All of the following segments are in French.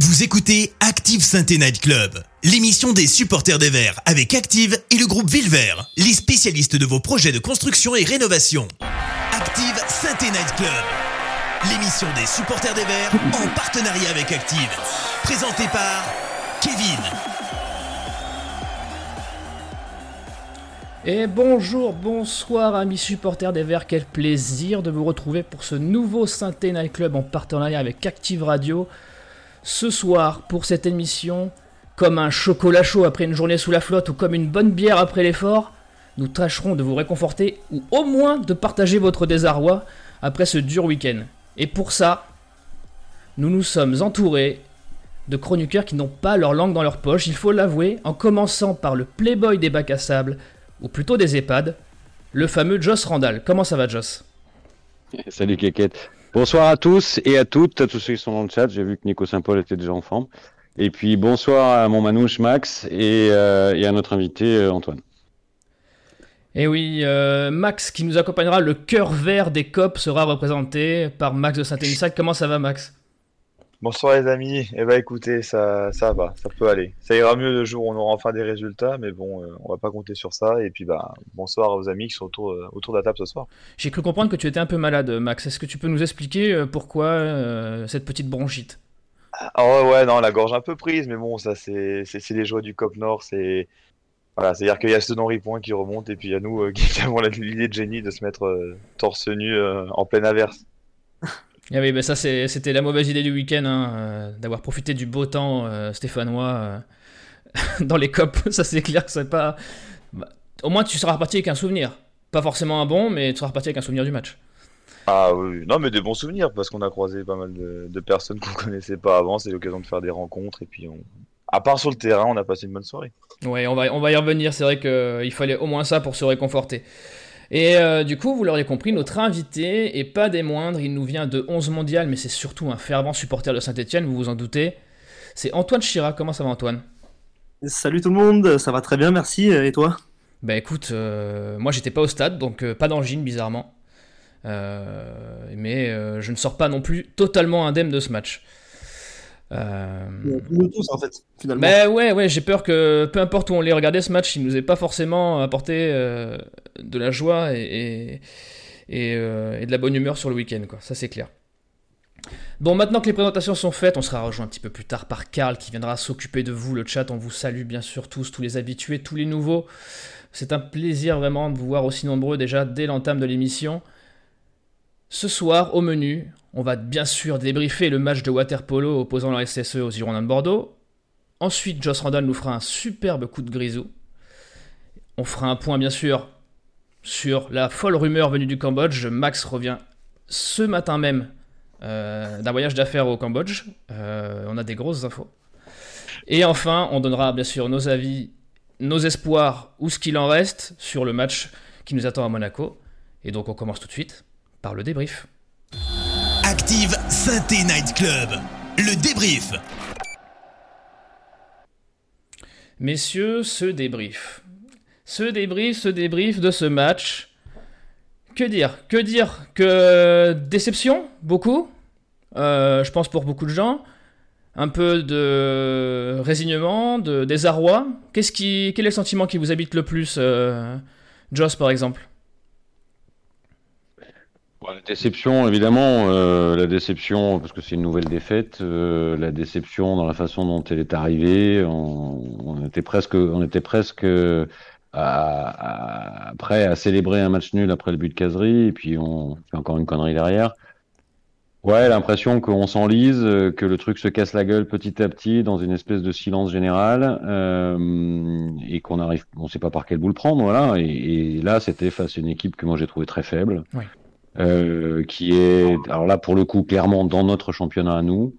Vous écoutez Active Sainte Night Club, l'émission des supporters des Verts avec Active et le groupe Villevert, les spécialistes de vos projets de construction et rénovation. Active Sainte Night Club, l'émission des supporters des Verts en partenariat avec Active, présentée par Kevin. Et bonjour, bonsoir amis supporters des Verts, quel plaisir de vous retrouver pour ce nouveau Synthé Night Club en partenariat avec Active Radio. Ce soir, pour cette émission, comme un chocolat chaud après une journée sous la flotte ou comme une bonne bière après l'effort, nous tâcherons de vous réconforter ou au moins de partager votre désarroi après ce dur week-end. Et pour ça, nous nous sommes entourés de chroniqueurs qui n'ont pas leur langue dans leur poche, il faut l'avouer, en commençant par le playboy des bacs à sable, ou plutôt des EHPAD, le fameux Joss Randall. Comment ça va, Joss? Salut, Kékette. Bonsoir à tous et à toutes, à tous ceux qui sont dans le chat. J'ai vu que Nico Saint-Paul était déjà en forme. Et puis bonsoir à mon manouche Max et, euh, à notre invité euh, Antoine. Et oui, euh, Max qui nous accompagnera, le cœur vert des COP sera représenté par Max de Saint-Élissac. Comment ça va, Max? Bonsoir les amis, eh ben écoutez, ça, ça va, ça peut aller. Ça ira mieux le jour où on aura enfin des résultats, mais bon, euh, on va pas compter sur ça. Et puis bah, bonsoir aux amis qui sont autour, euh, autour de la table ce soir. J'ai cru comprendre que tu étais un peu malade, Max. Est-ce que tu peux nous expliquer euh, pourquoi euh, cette petite bronchite? Ah ouais, ouais, non, la gorge un peu prise, mais bon, ça c'est les joies du Cop Nord, c'est voilà, c'est-à-dire qu'il y a ce non Point qui remonte et puis il y a nous euh, qui avons l'idée de génie de se mettre euh, torse nu euh, en pleine averse. Ah oui, bah ça c'était la mauvaise idée du week-end, hein, euh, d'avoir profité du beau temps euh, stéphanois euh, dans les COP. Ça c'est clair, c'est pas. bah, au moins tu seras reparti avec un souvenir. Pas forcément un bon, mais tu seras reparti avec un souvenir du match. Ah oui, oui. non mais des bons souvenirs parce qu'on a croisé pas mal de, de personnes qu'on connaissait pas avant, c'est l'occasion de faire des rencontres et puis on... à part sur le terrain, on a passé une bonne soirée. Ouais, on va, on va y revenir. C'est vrai qu'il fallait au moins ça pour se réconforter. Et euh, du coup, vous l'aurez compris, notre invité, et pas des moindres, il nous vient de 11 mondial, mais c'est surtout un fervent supporter de Saint-Etienne, vous vous en doutez. C'est Antoine Chirac. Comment ça va, Antoine? Salut tout le monde, ça va très bien, merci. Et toi? Bah écoute, euh, moi j'étais pas au stade, donc euh, pas d'angine, bizarrement. Euh, mais euh, je ne sors pas non plus totalement indemne de ce match. Euh, Nous tous en fait, finalement. Mais ouais, ouais, j'ai peur que peu importe où on les regardait ce match, il nous ait pas forcément apporté euh, de la joie et, et, et, euh, et de la bonne humeur sur le week-end, quoi. Ça c'est clair. Bon, maintenant que les présentations sont faites, on sera rejoint un petit peu plus tard par Karl qui viendra s'occuper de vous. Le chat, on vous salue bien sûr tous, tous les habitués, tous les nouveaux. C'est un plaisir vraiment de vous voir aussi nombreux déjà dès l'entame de l'émission. Ce soir, au menu, on va bien sûr débriefer le match de waterpolo opposant la SSE aux Girondins de Bordeaux. Ensuite, Joss Randall nous fera un superbe coup de grisou. On fera un point, bien sûr, sur la folle rumeur venue du Cambodge. Max revient ce matin même euh, d'un voyage d'affaires au Cambodge. Euh, on a des grosses infos. Et enfin, on donnera bien sûr nos avis, nos espoirs ou ce qu'il en reste sur le match qui nous attend à Monaco. Et donc, on commence tout de suite par le débrief. Active Synthé Night Club, le débrief. Messieurs, ce débrief. Ce débrief, ce débrief de ce match. Que dire? Que dire? Que déception? Beaucoup? Euh, Je pense pour beaucoup de gens. Un peu de résignement, de désarroi. Qu'est-ce qui, quel est le sentiment qui vous habite le plus, euh, Joss par exemple? La déception, évidemment, euh, la déception parce que c'est une nouvelle défaite, euh, la déception dans la façon dont elle est arrivée. On, était presque, on était presque euh, à, à- prêt à célébrer un match nul après le but de Casery et puis on fait encore une connerie derrière. Ouais, l'impression qu'on s'enlise, euh, que le truc se casse la gueule petit à petit dans une espèce de silence général euh, et qu'on arrive, on sait pas par quel bout le prendre, voilà. Et, et là, c'était face à une équipe que moi j'ai trouvé très faible, Oui. Euh, qui est, alors là pour le coup, clairement dans notre championnat à nous,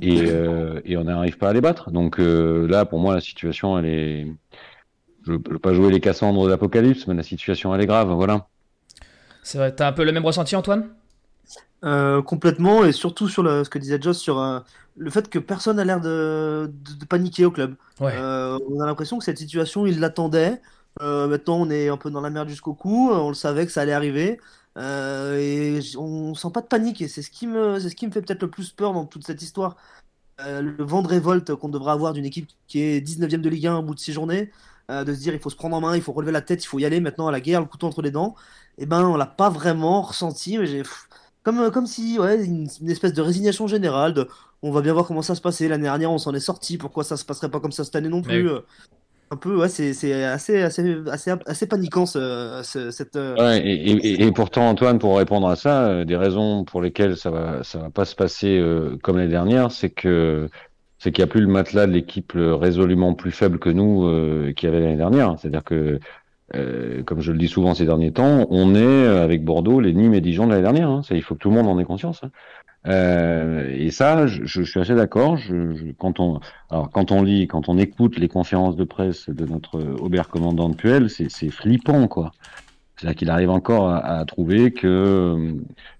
et, euh, et on n'arrive pas à les battre. Donc euh, là, pour moi, la situation, elle est, je ne veux pas jouer les Cassandres d'Apocalypse, mais la situation, elle est grave, voilà. C'est vrai, t'as un peu le même ressenti, Antoine? Euh, complètement, et surtout sur le- ce que disait Joss sur euh, le fait que personne n'a l'air de, de- de paniquer au club. Ouais. Euh, on a l'impression que cette situation, ils l'attendaient. Euh, maintenant, on est un peu dans la merde jusqu'au cou. On le savait que ça allait arriver. Euh, et on sent pas de panique. Et c'est ce qui me, c'est ce qui me fait peut-être le plus peur dans toute cette histoire. le vent de révolte qu'on devrait avoir d'une équipe qui est 19ème de Ligue 1 au bout de 6 journées, de se dire il faut se prendre en main, il faut relever la tête, il faut y aller maintenant à la guerre, le couteau entre les dents, et eh ben on l'a pas vraiment ressenti. Mais j'ai comme, comme si ouais, une, espèce de résignation générale, de, on va bien voir comment ça se passait. L'année dernière, on s'en est sorti, pourquoi ça se passerait pas comme ça cette année non plus un peu, ouais, c'est assez, assez, paniquant ce, cette. Euh, et, pourtant, Antoine, pour répondre à ça, euh, des raisons pour lesquelles ça va, va pas se passer euh, comme l'année dernière, c'est qu'il n'y a plus le matelas de l'équipe résolument plus faible que nous qui avait l'année dernière. C'est-à-dire que, comme je le dis souvent ces derniers temps, on est avec Bordeaux les Nîmes et Dijon de l'année dernière. Hein. Il faut que tout le monde en ait conscience. Hein. Euh, et ça, je, je, suis assez d'accord. Je, quand on, alors quand on lit, quand on écoute les conférences de presse de notre Aubert commandant de Puel, c'est flippant, quoi. C'est-à-dire qu'il arrive encore à, à trouver que euh,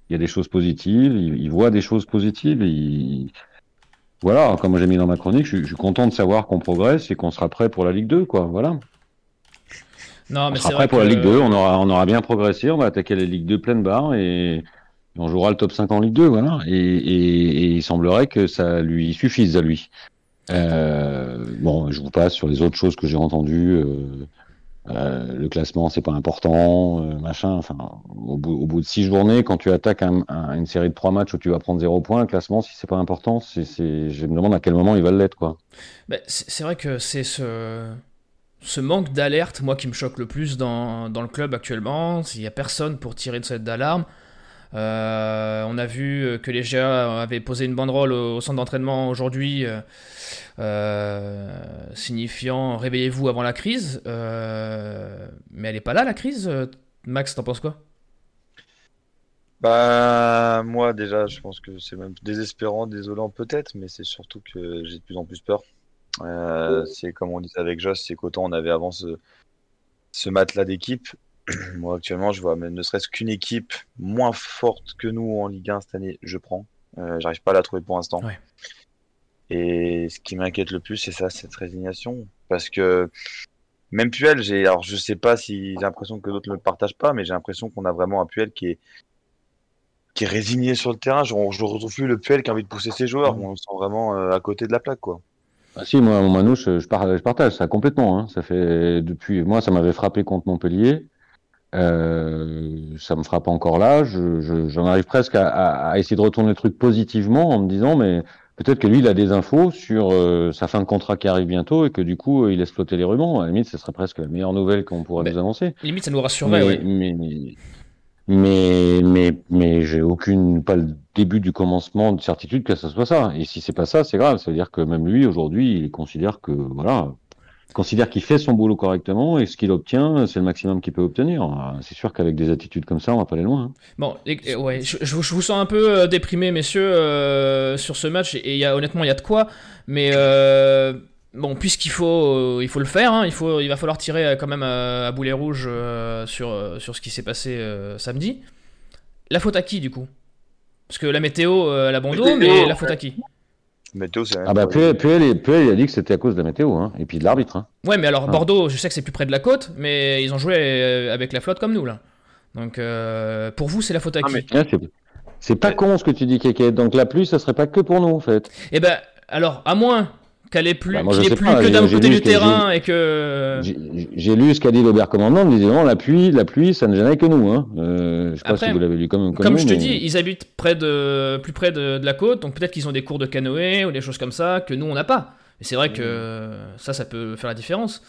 il y a des choses positives, il, il voit des choses positives. il, voilà, comme j'ai mis dans ma chronique, je, je suis content de savoir qu'on progresse et qu'on sera prêt pour la Ligue 2, quoi. Voilà. Non, mais on sera prêt pour la Ligue 2, on aura, on aura bien progressé, on va attaquer la Ligue 2 pleine barre et on jouera le top 5 en Ligue 2, voilà. Et, il semblerait que ça lui suffise à lui. Euh, bon, je vous passe sur les autres choses que j'ai entendues. Euh, euh, le classement, c'est pas important, machin. Enfin, au bout, de six journées, quand tu attaques un, une série de trois matchs où tu vas prendre zéro point, le classement, si c'est pas important, je me demande à quel moment il va l'être, quoi. Bah, c'est vrai que c'est ce manque d'alerte, moi, qui me choque le plus dans, le club actuellement. S'il y a personne pour tirer de cette d'alarme. Euh, on a vu que les GA avaient posé une banderole au, centre d'entraînement aujourd'hui, euh, euh, signifiant réveillez-vous avant la crise. mais elle n'est pas là, la crise. Max, t'en penses quoi? Bah, moi, déjà, je pense que c'est même désespérant, désolant peut-être, mais c'est surtout que j'ai de plus en plus peur. c'est comme on disait avec Joss, c'est qu'autant on avait avant ce matelas d'équipe, Moi, actuellement, je vois même ne serait-ce qu'une équipe moins forte que nous en Ligue 1 cette année, je prends. Euh, J'arrive pas à la trouver pour l'instant. Et ce qui m'inquiète le plus, c'est ça, cette résignation. Parce que même Puel, j'ai, alors je sais pas si j'ai l'impression que d'autres ne le partagent pas, mais j'ai l'impression qu'on a vraiment un Puel qui est, qui est résigné sur le terrain. Je, je retrouve plus le Puel qui a envie de pousser ses joueurs. On se sent vraiment euh, à côté de la plaque, quoi. Ah si, moi, Manouche, je, je, partage ça complètement. Hein. Ça fait depuis, moi, ça m'avait frappé contre Montpellier. Euh, ça me frappe encore là. J'en je, arrive presque à, à, essayer de retourner le truc positivement en me disant, mais peut-être que lui, il a des infos sur euh, sa fin de contrat qui arrive bientôt et que du coup, il laisse flotter les rubans. À la limite, ce serait presque la meilleure nouvelle qu'on pourrait nous annoncer. Limite, ça nous rassurerait, mais, mais, mais, mais, j'ai aucune, pas le début du commencement de certitude que ça soit ça. Et si c'est pas ça, c'est grave. Ça veut dire que même lui, aujourd'hui, il considère que, voilà, considère qu'il fait son boulot correctement et ce qu'il obtient, c'est le maximum qu'il peut obtenir. Ah, c'est sûr qu'avec des attitudes comme ça, on va pas aller loin. Hein. Bon, ouais, je, vous sens un peu euh, déprimé, messieurs, euh, sur ce match et y a, honnêtement, il y a de quoi. Mais euh, bon, puisqu'il faut, il faut le faire, hein, il, faut, il va falloir tirer quand même à, boulet rouge sur, sur ce qui s'est passé samedi. La faute à qui, du coup? Parce que la météo, elle a bon dos, mais la faute à qui? Météo, c'est Ah bah Puel, il a dit que c'était à cause de la météo, hein, et puis de l'arbitre. Hein. Ouais, mais alors ah. Bordeaux, je sais que c'est plus près de la côte, mais ils ont joué euh, avec la flotte comme nous, là. Donc euh, pour vous, c'est la faute à ah, qui? C'est pas con ce que tu dis, Kéké. Donc la pluie, ça serait pas que pour nous, en fait. Eh ben, alors, à moins qu'elle est plus, bah, qu'il plus que d'un côté du terrain et que. J'ai lu ce qu'a dit l'Aubert commandant, il disait non, la pluie, la pluie, ça ne gênait que nous. Hein. Euh, je sais pas si vous l'avez lu comme Comme, je te dis, ils habitent près de, plus près de, la côte, donc peut-être qu'ils ont des cours de canoë ou des choses comme ça que nous on n'a pas. Et c'est vrai que ça, ça peut faire la différence.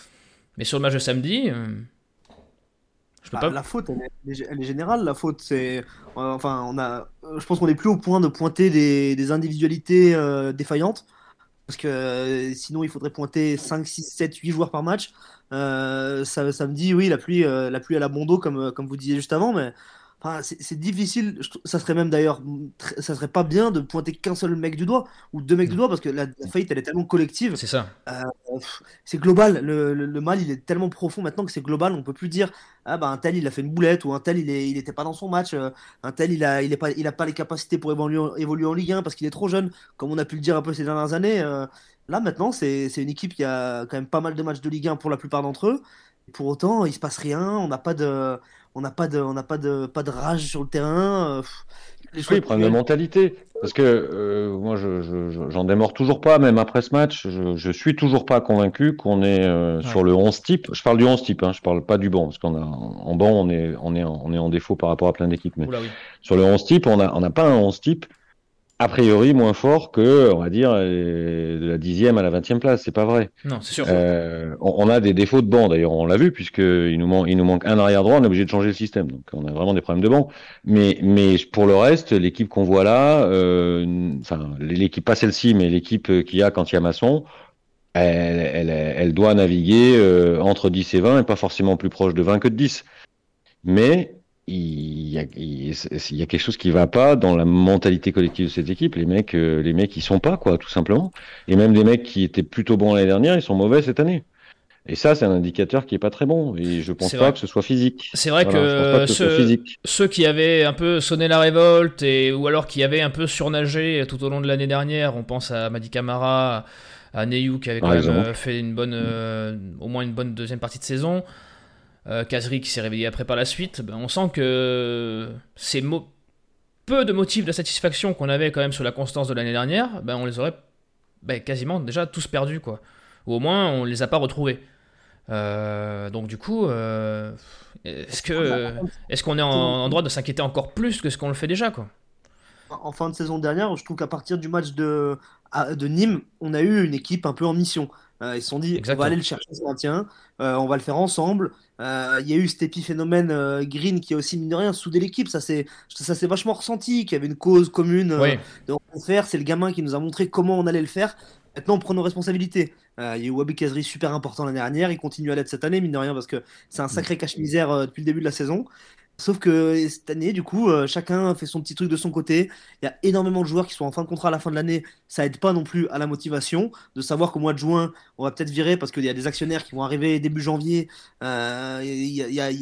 Mais sur le match de samedi. Euh, je peux bah, pas... La faute, elle est, générale. La faute, c'est. Enfin, on a. Je pense qu'on est plus au point de pointer des, individualités euh, défaillantes. Parce que euh, sinon, il faudrait pointer 5, 6, 7, 8 joueurs par match. Euh, ça, ça, me dit, oui, la pluie, euh, la pluie à la Bondo, comme, comme vous disiez juste avant, mais c'est difficile. Ça serait même d'ailleurs, ça serait pas bien de pointer qu'un seul mec du doigt ou deux mecs du doigt parce que la, faillite elle est tellement collective. C'est ça. Euh, c'est global. Le, mal il est tellement profond maintenant que c'est global. On peut plus dire ah bah un tel il a fait une boulette ou un tel il est, il était pas dans son match. Euh, un tel il a, il est pas, a pas les capacités pour évoluer, en Ligue 1 parce qu'il est trop jeune, comme on a pu le dire un peu ces dernières années. Euh, là maintenant c'est une équipe qui a quand même pas mal de matchs de Ligue 1 pour la plupart d'entre eux. Pour autant, il se passe rien, on n'a pas de, on n'a pas de, on n'a pas de, pas de rage sur le terrain. Oui, problème de mentalité. Parce que euh, moi, je, j'en démords toujours pas, même après ce match. Je, je suis toujours pas convaincu qu'on est euh, sur le 11 type. Je parle du 11 type, hein, je parle pas du banc, parce qu'on a en banc, on est, on est, on est en défaut par rapport à plein d'équipes. Mais sur le 11 type, on n'a on a pas un 11 type a priori moins fort que, on va dire, euh, de la dixième à la vingtième place. C'est pas vrai. Non, c'est sûr. Euh, on, a des défauts de banc, d'ailleurs, on l'a vu, puisqu'il nous, manque, il nous manque un arrière droit, on est obligé de changer le système. Donc, on a vraiment des problèmes de banc. Mais, mais pour le reste, l'équipe qu'on voit là, euh, enfin, l'équipe, pas celle-ci, mais l'équipe qu'il y a quand il y a Masson, elle, elle, elle doit naviguer euh, entre 10 et 20 et pas forcément plus proche de 20 que de 10. Mais il y, a, il y, a, quelque chose qui va pas dans la mentalité collective de cette équipe. Les mecs, euh, les mecs, ils sont pas quoi, tout simplement. Et même des mecs qui étaient plutôt bons l'année dernière, ils sont mauvais cette année. Et ça, c'est un indicateur qui est pas très bon. Et je pense pas que ce soit physique. C'est vrai que, ceux, ceux, qui avaient un peu sonné la révolte et ou alors qui avaient un peu surnagé tout au long de l'année dernière, on pense à Madi Camara, à Neyou qui avait quand même euh, fait une bonne, euh, au moins une bonne deuxième partie de saison Kazri qui s'est réveillé après par la suite, ben, on sent que ces peu de motifs de satisfaction qu'on avait quand même sur la constance de l'année dernière, ben, on les aurait ben, quasiment déjà tous perdus, quoi. Ou au moins, on les a pas retrouvés. Euh, donc du coup, euh, est-ce que est-ce qu'on est en, droit de s'inquiéter encore plus que ce qu'on le fait déjà, quoi? En fin de saison dernière, je trouve qu'à partir du match de, de Nîmes, on a eu une équipe un peu en mission. Ils se sont dit, on va aller le chercher ce maintien, on va le faire ensemble. Euh, il y a eu cet épiphénomène euh, Green qui a aussi, mine de rien, soudé l'équipe. Ça s'est vachement ressenti, qu'il y avait une cause commune euh, de faire. C'est le gamin qui nous a montré comment on allait le faire. Maintenant, on prend nos responsabilités. il y a eu Wabi Kazri super important l'année dernière. Il continue à l'être cette année, mine de rien, parce que c'est un sacré cache-misère depuis le début de la saison. Sauf que cette année, du coup, euh, chacun fait son petit truc de son côté. Il y a énormément de joueurs qui sont en fin de contrat à la fin de l'année. Ça aide pas non plus à la motivation de savoir qu'au mois de juin, on va peut-être virer parce qu'il y a des actionnaires qui vont arriver début janvier. Euh,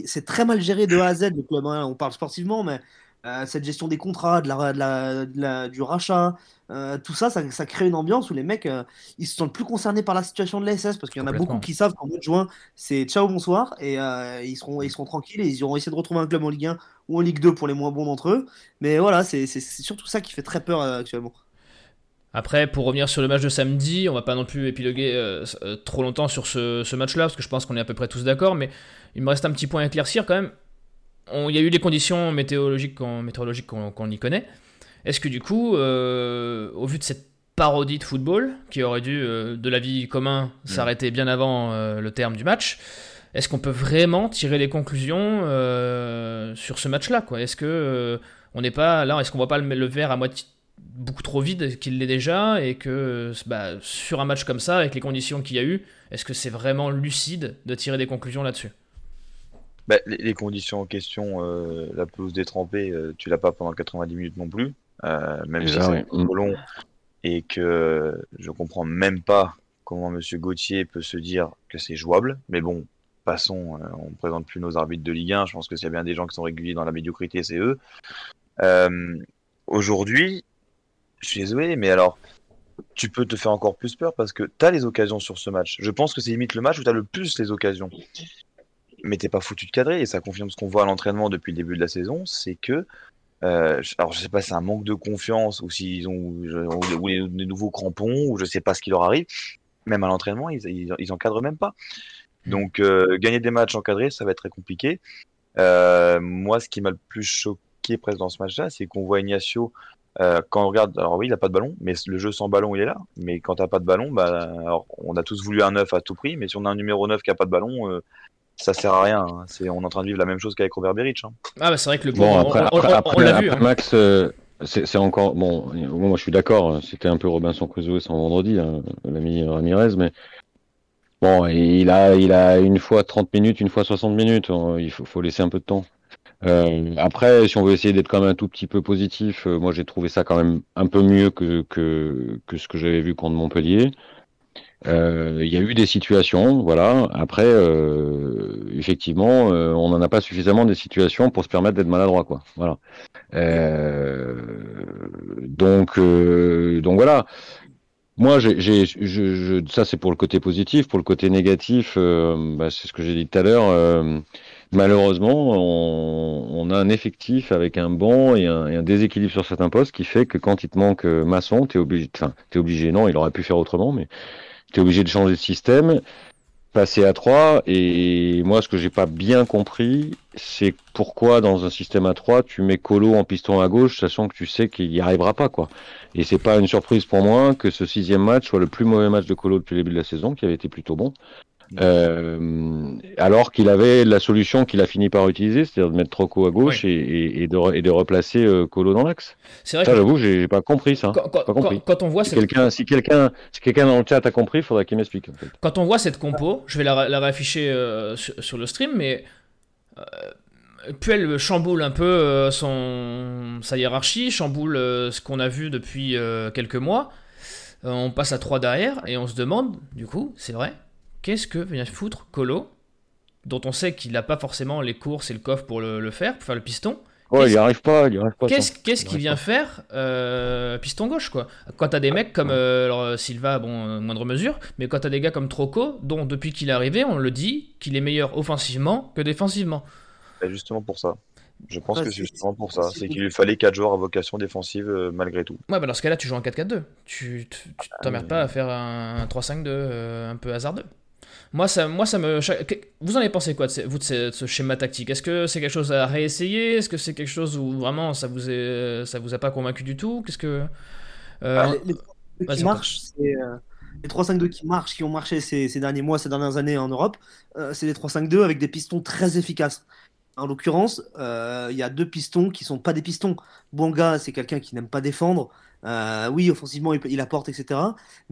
c'est très mal géré de A à Z club. Hein. On parle sportivement, mais euh, cette gestion des contrats, de la, du rachat, euh, tout ça, ça, crée une ambiance où les mecs, euh, ils se sentent plus concernés par la situation de l'ASS parce qu'il y en a beaucoup qui savent qu'en mois de juin, c'est ciao, bonsoir, et ils, seront, ils seront tranquilles et ils iront essayer de retrouver un club en Ligue 1 ou en Ligue 2 pour les moins bons d'entre eux. Mais voilà, c'est surtout ça qui fait très peur actuellement. Après, pour revenir sur le match de samedi, on va pas non plus épiloguer trop longtemps sur ce, ce match-là, parce que je pense qu'on est à peu près tous d'accord, mais il me reste un petit point à éclaircir quand même il y a eu les conditions météorologiques qu'on y connaît. Est-ce que du coup, euh, au vu de cette parodie de football, qui aurait dû, euh, de la vie commun, mm. s'arrêter bien avant euh, le terme du match, est-ce qu'on peut vraiment tirer les conclusions sur ce match-là Est-ce que on n'est pas là Est-ce qu'on voit pas le, le verre à moitié beaucoup trop vide qu'il l'est déjà et que bah, sur un match comme ça, avec les conditions qu'il y a eu, est-ce que c'est vraiment lucide de tirer des conclusions là-dessus? Bah, les, conditions en question, euh, la pelouse détrempée, euh, tu l'as pas pendant 90 minutes non plus, euh, même si c'est trop long et que je comprends même pas comment Monsieur Gauthier peut se dire que c'est jouable. Mais bon, passons, on ne présente plus nos arbitres de Ligue 1. Je pense que s'il y a bien des gens qui sont réguliers dans la médiocrité, c'est eux. Aujourd'hui, je suis désolé, mais alors, tu peux te faire encore plus peur parce que tu as les occasions sur ce match. Je pense que c'est limite le match où tu as le plus les occasions mais t'es pas foutu de cadrer et ça confirme ce qu'on voit à l'entraînement depuis le début de la saison, c'est que euh, alors je sais pas si c'est un manque de confiance ou s'ils ont ou les, nouveaux crampons ou je sais pas ce qui leur arrive. Même à l'entraînement, ils, ils, encadrent même pas. Mmh. Donc euh, gagner des matchs encadrés, ça va être très compliqué. Euh, moi, ce qui m'a le plus choqué presque dans ce match-là, c'est qu'on voit Ignacio euh, quand on regarde, alors oui, il a pas de ballon, mais le jeu sans ballon, il est là. Mais quand t'as pas de ballon, bah, alors, on a tous voulu un 9 à tout prix, mais si on a un numéro 9 qui a pas de ballon, euh, ça sert à rien. Hein. C'est, on est en train de vivre la même chose qu'avec Robert Beric. Hein. Ah bah c'est vrai que le bon, après, on, après, l'a vu. Hein. Max, euh, c'est, encore bon. Moi, je suis d'accord. C'était un peu Robinson Crusoe sans vendredi, l'ami Ramirez, mais bon, il a, il a une fois 30 minutes, une fois 60 minutes. Il faut, faut laisser un peu de temps. Euh, après, si on veut essayer d'être quand même un tout petit peu positif, euh, moi j'ai trouvé ça quand même un peu mieux que, que, que ce que j'avais vu contre Montpellier. Euh, il y a eu des situations, voilà. Après, euh, effectivement, euh, on n'en a pas suffisamment des situations pour se permettre d'être maladroit, quoi. Voilà. donc, donc voilà. Moi, j'ai, je, ça c'est pour le côté positif. Pour le côté négatif, bah, c'est ce que j'ai dit tout à l'heure. malheureusement, on, a un effectif avec un banc et un, déséquilibre sur certains postes qui fait que quand il te manque euh, maçon, tu es obligé, enfin, tu es obligé, non, il aurait pu faire autrement, mais tu obligé de changer de système, passer à 3. Et moi, ce que j'ai pas bien compris, c'est pourquoi dans un système à 3, tu mets Colo en piston à gauche, sachant que tu sais qu'il n'y arrivera pas, quoi. Et c'est pas une surprise pour moi que ce sixième match soit le plus mauvais match de Colo depuis le début de la saison, qui avait été plutôt bon. Euh, alors qu'il avait la solution qu'il a fini par utiliser, c'est-à-dire de mettre Troco à gauche et, de, et, de, replacer euh, Colo dans l'axe. C'est vrai. Ça, j'avoue, j'ai pas compris ça. Quand, pas compris. Quand, on voit si quelqu'un, si quelqu'un, si quelqu'un dans le chat a compris, il faudra qu'il m'explique. En fait. Quand on voit cette compo, je vais la, la réafficher euh, sur, le stream, mais Puel chamboule un peu son sa hiérarchie, chamboule ce qu'on a vu depuis quelques mois. on passe à 3 derrière et on se demande, du coup, c'est vrai, qu'est-ce que vient foutre Colo, dont on sait qu'il n'a pas forcément les courses et le coffre pour le, faire, pour faire le piston Ouais, il n'y arrive pas, il arrive pas. Qu'est-ce qu'il vient faire euh, piston gauche quoi Quand t'as des mecs comme euh, alors, Silva, bon, moindre mesure, mais quand t'as des gars comme Troco, dont depuis qu'il est arrivé, on le dit qu'il est meilleur offensivement que défensivement. Bah, justement pour ça. Je pense que c'est justement pour ça. C'est qu'il lui fallait 4 joueurs à vocation défensive euh, malgré tout. Ouais, bah dans ce cas-là, tu joues en 4-4-2. Tu t'emmerdes pas à faire un 3-5-2 un peu hasardeux. Moi, ça, moi, ça me. Vous en avez pensé quoi, de, vous, de ce, schéma tactique? Est-ce que c'est quelque chose à réessayer? Est-ce que c'est quelque chose où vraiment ça vous, est, ça vous a pas convaincu du tout? Qu'est-ce que. Euh, bah, les, qui c'est. Euh, les 3-5-2 qui marchent, qui ont marché ces, ces, derniers mois, ces dernières années en Europe, euh, c'est les 3-5-2 avec des pistons très efficaces. En l'occurrence, il y a deux pistons qui sont pas des pistons. Bonga, c'est quelqu'un qui n'aime pas défendre. Euh, oui, offensivement, il, apporte, etc.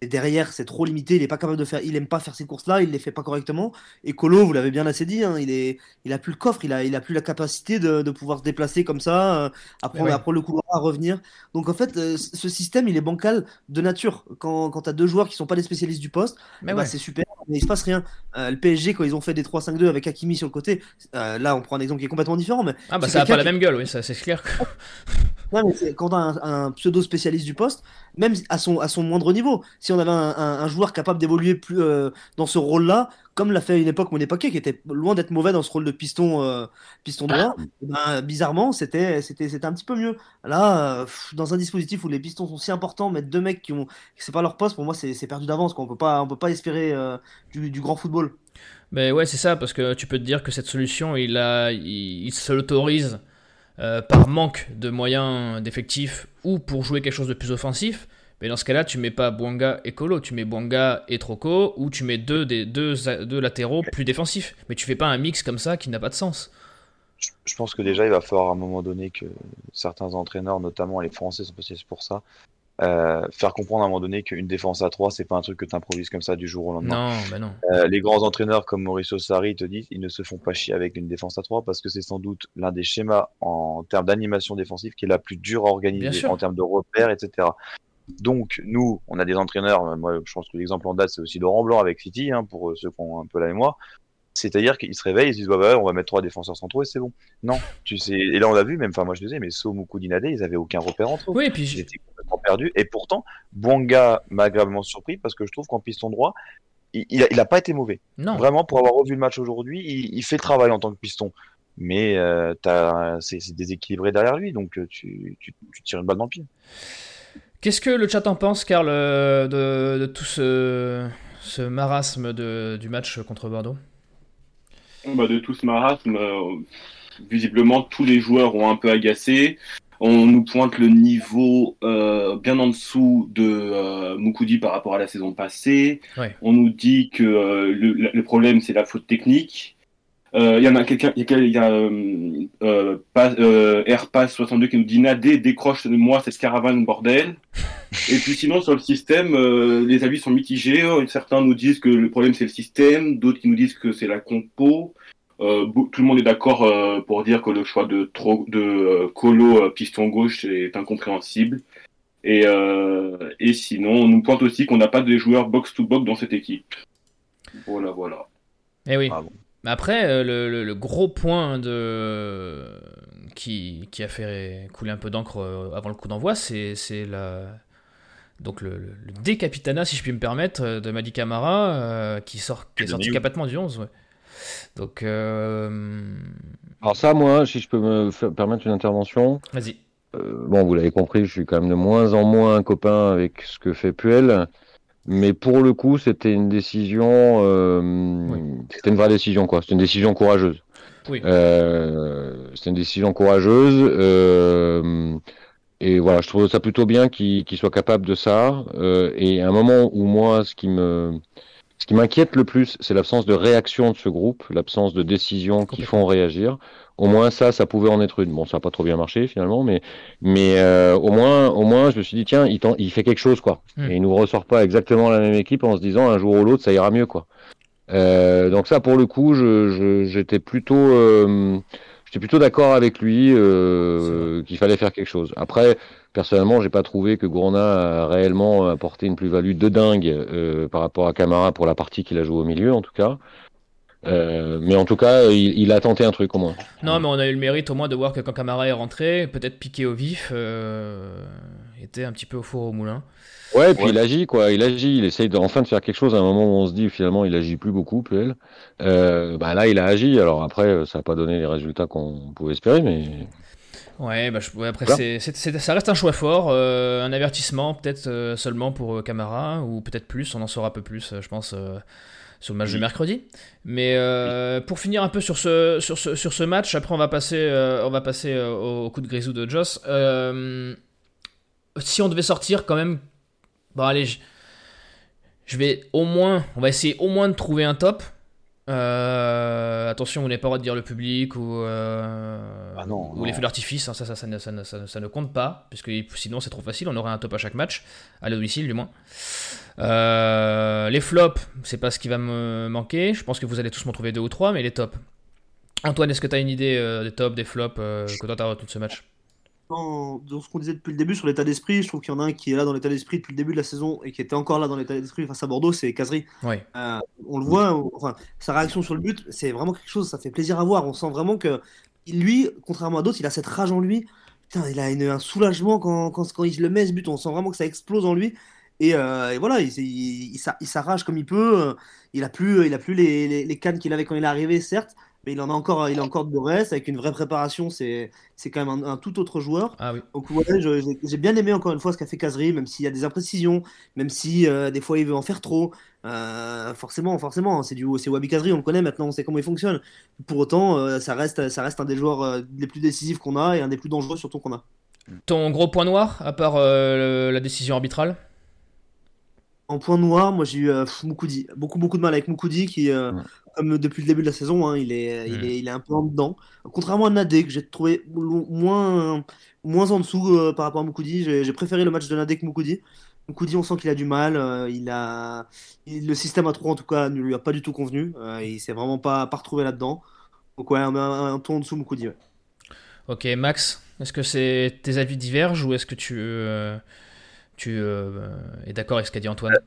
Mais derrière, c'est trop limité. Il est pas capable de faire. Il aime pas faire ces courses-là. Il les fait pas correctement. Et Colo, vous l'avez bien assez dit, hein, il est, il a plus le coffre. Il a, il a plus la capacité de, de pouvoir se déplacer comme ça, euh, ouais. le couloir, à revenir. Donc en fait, euh, ce système, il est bancal de nature. Quand, quand tu as deux joueurs qui sont pas des spécialistes du poste, bah, c'est super. Mais il se passe rien. le PSG, quand ils ont fait des 3-5-2 avec Hakimi sur le côté, là, on prend un exemple qui est complètement différent. Mais ah bah ça a pas la même gueule, oui, ça c'est clair. mais quand un, un pseudo spécialiste du poste, même à son, à son moindre niveau. Si on avait un, joueur capable d'évoluer plus euh, dans ce rôle-là, comme l'a fait à une époque mon Paquet, qui était loin d'être mauvais dans ce rôle de piston, euh, piston droit, ah. eh ben, bizarrement, c'était, c'était, c'était un petit peu mieux. Là, euh, dans un dispositif où les pistons sont si importants, mettre deux mecs qui ont, c'est pas leur poste, pour moi, c'est, perdu d'avance. On peut pas, on peut pas espérer du, du, grand football. Mais ouais, c'est ça, parce que tu peux te dire que cette solution, il, a, il, il se l'autorise euh, par manque de moyens d'effectifs ou pour jouer quelque chose de plus offensif, mais dans ce cas-là, tu mets pas Bouanga et Colo, tu mets Bouanga et Troco, ou tu mets deux, latéraux plus défensifs. Mais tu fais pas un mix comme ça qui n'a pas de sens. Je pense que déjà, il va falloir à un moment donné que certains entraîneurs, notamment les Français, sont spécialistes pour ça, euh, faire comprendre à un moment donné qu'une défense à 3, c'est pas un truc que tu improvises comme ça du jour au lendemain. Non, bah non. Euh, les grands entraîneurs comme Mauricio Sarri te disent ils ne se font pas chier avec une défense à 3 parce que c'est sans doute l'un des schémas en termes d'animation défensive qui est la plus dure à organiser en termes de repères, etc. Donc, nous, on a des entraîneurs, moi je pense que l'exemple en date c'est aussi Laurent Blanc avec City, hein, pour ceux qui ont un peu la mémoire. C'est-à-dire qu'ils se réveillent, ils se disent bah, bah, on va mettre trois défenseurs centraux et c'est bon. Non, tu sais. Et là on l'a vu, même, enfin moi je disais, mais Somuku Dinade, ils avaient aucun repère entre eux. Oui, et puis ils étaient complètement perdus. Et pourtant, Bwanga m'a agréablement surpris parce que je trouve qu'en piston droit, il, il, a, pas été mauvais. Non. Vraiment, pour avoir revu le match aujourd'hui, il, fait le travail en tant que piston. Mais euh, c'est déséquilibré derrière lui, donc euh, tu, tu, tu, tires une balle dans le pied. Qu'est-ce que le chat en pense, Karl, euh, de, de tout ce, ce marasme de, du match contre Bordeaux? Bah, de tout ce marasme, euh, visiblement tous les joueurs ont un peu agacé. On nous pointe le niveau euh, bien en dessous de euh, Mukudi par rapport à la saison passée. On nous dit que le, le, problème c'est la faute technique. Il y en a quelqu'un, il y a, Airpass 62 qui nous dit Nadé décroche de moi cette caravane bordel. Et puis sinon sur le système, les avis sont mitigés. Certains nous disent que le problème c'est le système, d'autres qui nous disent que c'est la compo. Euh, tout le monde est d'accord euh, pour dire que le choix de, trop, de euh, Colo piston gauche est incompréhensible. Et, et sinon, on nous pointe aussi qu'on n'a pas de joueurs box-to-box dans cette équipe. Voilà, voilà. Et eh oui. Ah Mais après, le, le, gros point de... qui, qui a fait couler un peu d'encre avant le coup d'envoi, c'est la... Donc le, le, décapitana, si je puis me permettre, de Madi Camara, qui, sort, qui est sorti complètement du 11. Ouais. Donc. Euh, Alors, ça, moi, si je peux me permettre une intervention. Vas-y. Euh, bon, vous l'avez compris, je suis quand même de moins en moins un copain avec ce que fait Puel. Mais pour le coup, c'était une décision. C'était une vraie décision, quoi. C'était une décision courageuse. Oui. c'était une décision courageuse. Et voilà, je trouve ça plutôt bien qu'il soit capable de ça. Euh, et à un moment où moi, ce qui me, ce qui m'inquiète le plus, c'est l'absence de réaction de ce groupe, l'absence de décisions qui font réagir. Au moins ça, ça pouvait en être une. Bon, ça n'a pas trop bien marché finalement, mais mais euh, au moins, au moins, je me suis dit tiens, il, il fait quelque chose quoi. Hmm. Et il nous ressort pas exactement la même équipe en se disant un jour ou l'autre ça ira mieux quoi. Euh, donc ça, pour le coup, j'étais plutôt euh, J'étais plutôt d'accord avec lui euh, qu'il fallait faire quelque chose. Après, personnellement, j'ai pas trouvé que Gourna a réellement apporté une plus-value de dingue euh, par rapport à Camara pour la partie qu'il a joué au milieu, en tout cas. Euh, mais en tout cas, il, a tenté un truc au moins. Non, mais on a eu le mérite au moins de voir que quand Camara est rentré, peut-être piqué au vif, était un petit peu au four au moulin. Ouais, et puis il agit, quoi. Il agit, il essaye de, enfin de faire quelque chose à un moment où on se dit finalement il agit plus beaucoup, PL. Euh, bah là, il a agi. Alors après, ça n'a pas donné les résultats qu'on pouvait espérer, mais. Ouais, bah, après, c'est, ça reste un choix fort. Euh, un avertissement, peut-être euh, seulement pour euh, Camara, ou peut-être plus, on en saura un peu plus, je pense, sur le match de mercredi. Mais pour finir un peu sur ce, sur ce, sur ce match, après, on va passer, on va passer au, coup de grisou de Joss. Si on devait sortir quand même Bon, allez, je, vais au moins, on va essayer au moins de trouver un top. Euh, attention, vous n'avez pas droit de dire le public ou, euh, ah non, ou les feux d'artifice, hein, ça, ça, ça, ne compte pas, puisque sinon c'est trop facile, on aurait un top à chaque match, à domicile du moins. Euh, les flops, c'est pas ce qui va me manquer, je pense que vous allez tous m'en trouver deux ou trois, mais les tops. Antoine, est-ce que tu as une idée des tops, des flops que toi tu as retenu de ce match? Dans, ce qu'on disait depuis le début sur l'état d'esprit, je trouve qu'il y en a un qui est là dans l'état d'esprit depuis le début de la saison et qui était encore là dans l'état d'esprit face à Bordeaux, c'est Casery. Euh, on le voit, enfin, sa réaction sur le but, c'est vraiment quelque chose, ça fait plaisir à voir. On sent vraiment que lui, contrairement à d'autres, il a cette rage en lui. Putain, il a un soulagement quand, quand, quand, il le met ce but. On sent vraiment que ça explose en lui. Et, euh, voilà, il, il, il s'arrache comme il peut. Il a plus, il a plus les, les, les cannes qu'il avait quand il est arrivé, certes, mais il en a encore, il a encore de reste avec une vraie préparation. C'est, c'est quand même un, tout autre joueur. Ah oui. Donc ouais, j'ai bien aimé encore une fois ce qu'a fait Kazri, même s'il y a des imprécisions, même si euh, des fois il veut en faire trop. Euh, forcément, forcément, c'est du, c'est Wabi Kazri, on le connaît maintenant, on sait comment il fonctionne. Pour autant, euh, ça reste, ça reste un des joueurs les plus décisifs qu'on a et un des plus dangereux surtout qu'on a. Ton gros point noir, à part la décision arbitrale? En point noir, moi j'ai eu Moukoudi. Beaucoup, beaucoup de mal avec Moukoudi qui, comme depuis le début de la saison, hein, il, est, il, est, il est un peu en dedans. Contrairement à Nadé, que j'ai trouvé moins, moins en dessous euh, par rapport à Moukoudi, j'ai préféré le match de Nadé que Moukoudi. Moukoudi, on sent qu'il a du mal. Euh, il a, le système à 3, en tout cas, ne lui a pas du tout convenu. Euh, il s'est vraiment pas, pas retrouvé là-dedans. Donc, ouais, un, un, ton en dessous Moukoudi. Ok, Max, est-ce que c'est tes avis divergent ou est-ce que tu, tu es d'accord avec ce qu'a dit Antoine?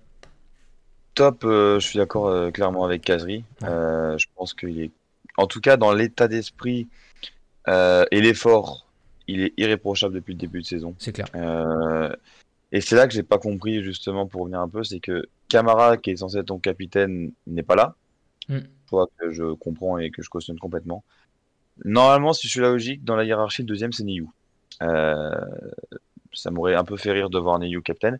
Top, euh, je suis d'accord euh, clairement avec Kazri. Euh, je pense qu'il est, en tout cas, dans l'état d'esprit et l'effort, il est irréprochable depuis le début de saison. C'est clair. et c'est là que j'ai pas compris, justement, pour revenir un peu, c'est que Camara, qui est censé être ton capitaine, n'est pas là. Mm. Toi, que je comprends et que je cautionne complètement. Normalement, si je suis la logique, dans la hiérarchie, le deuxième, c'est Niyu. ça m'aurait un peu fait rire de voir Niyu capitaine.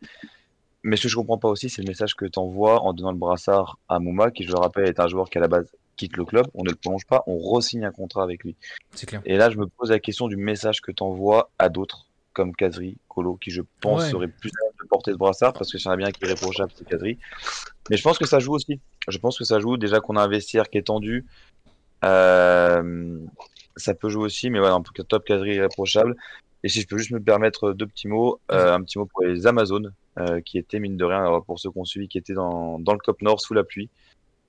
Mais ce que je comprends pas aussi, c'est le message que tu envoies en donnant le brassard à Mouma, qui, je le rappelle, est un joueur qui à la base quitte le club. On ne le prolonge pas, on re-signe un contrat avec lui. C'est clair. Et là, je me pose la question du message que tu envoies à d'autres, comme Kazri, Colo, qui je pense serait plus à de porter ce brassard, parce que c'est un bien qui est réprochable, c'est Kazri. Mais je pense que ça joue aussi. Je pense que ça joue. Déjà qu'on a un vestiaire qui est tendu, euh, ça peut jouer aussi. Mais voilà, en tout cas, top Kazri irréprochable. Et si je peux juste me permettre deux petits mots, euh, un petit mot pour les Amazones, qui étaient, mine de rien, pour ceux qu'on suit, qui étaient dans, dans le Cop Nord sous la pluie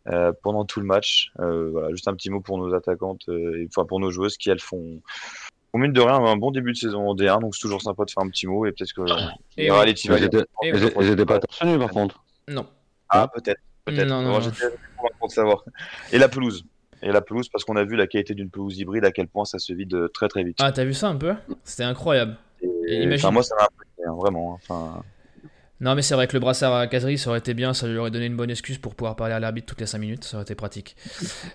euh, pendant tout le match. voilà, juste un petit mot pour nos attaquantes, et, enfin pour nos joueuses qui, elles, font, font, mine de rien, un bon début de saison en D1, donc c'est toujours sympa de faire un petit mot, et peut-être que. Et ouais. Elles n'étaient pas torse par contre. Non. Ah, peut-être. Peut-être. Non, non, pour savoir. Et la pelouse et la pelouse parce qu'on a vu la qualité d'une pelouse hybride à quel point ça se vide très très vite. Ah, t'as vu ça un peu? C'était incroyable. Et, Imagine... moi, ça m'a impressionné, hein, vraiment. Hein, enfin... Non, mais c'est vrai que le brassard à Kazri, ça aurait été bien, ça lui aurait donné une bonne excuse pour pouvoir parler à l'arbitre toutes les 5 minutes, ça aurait été pratique.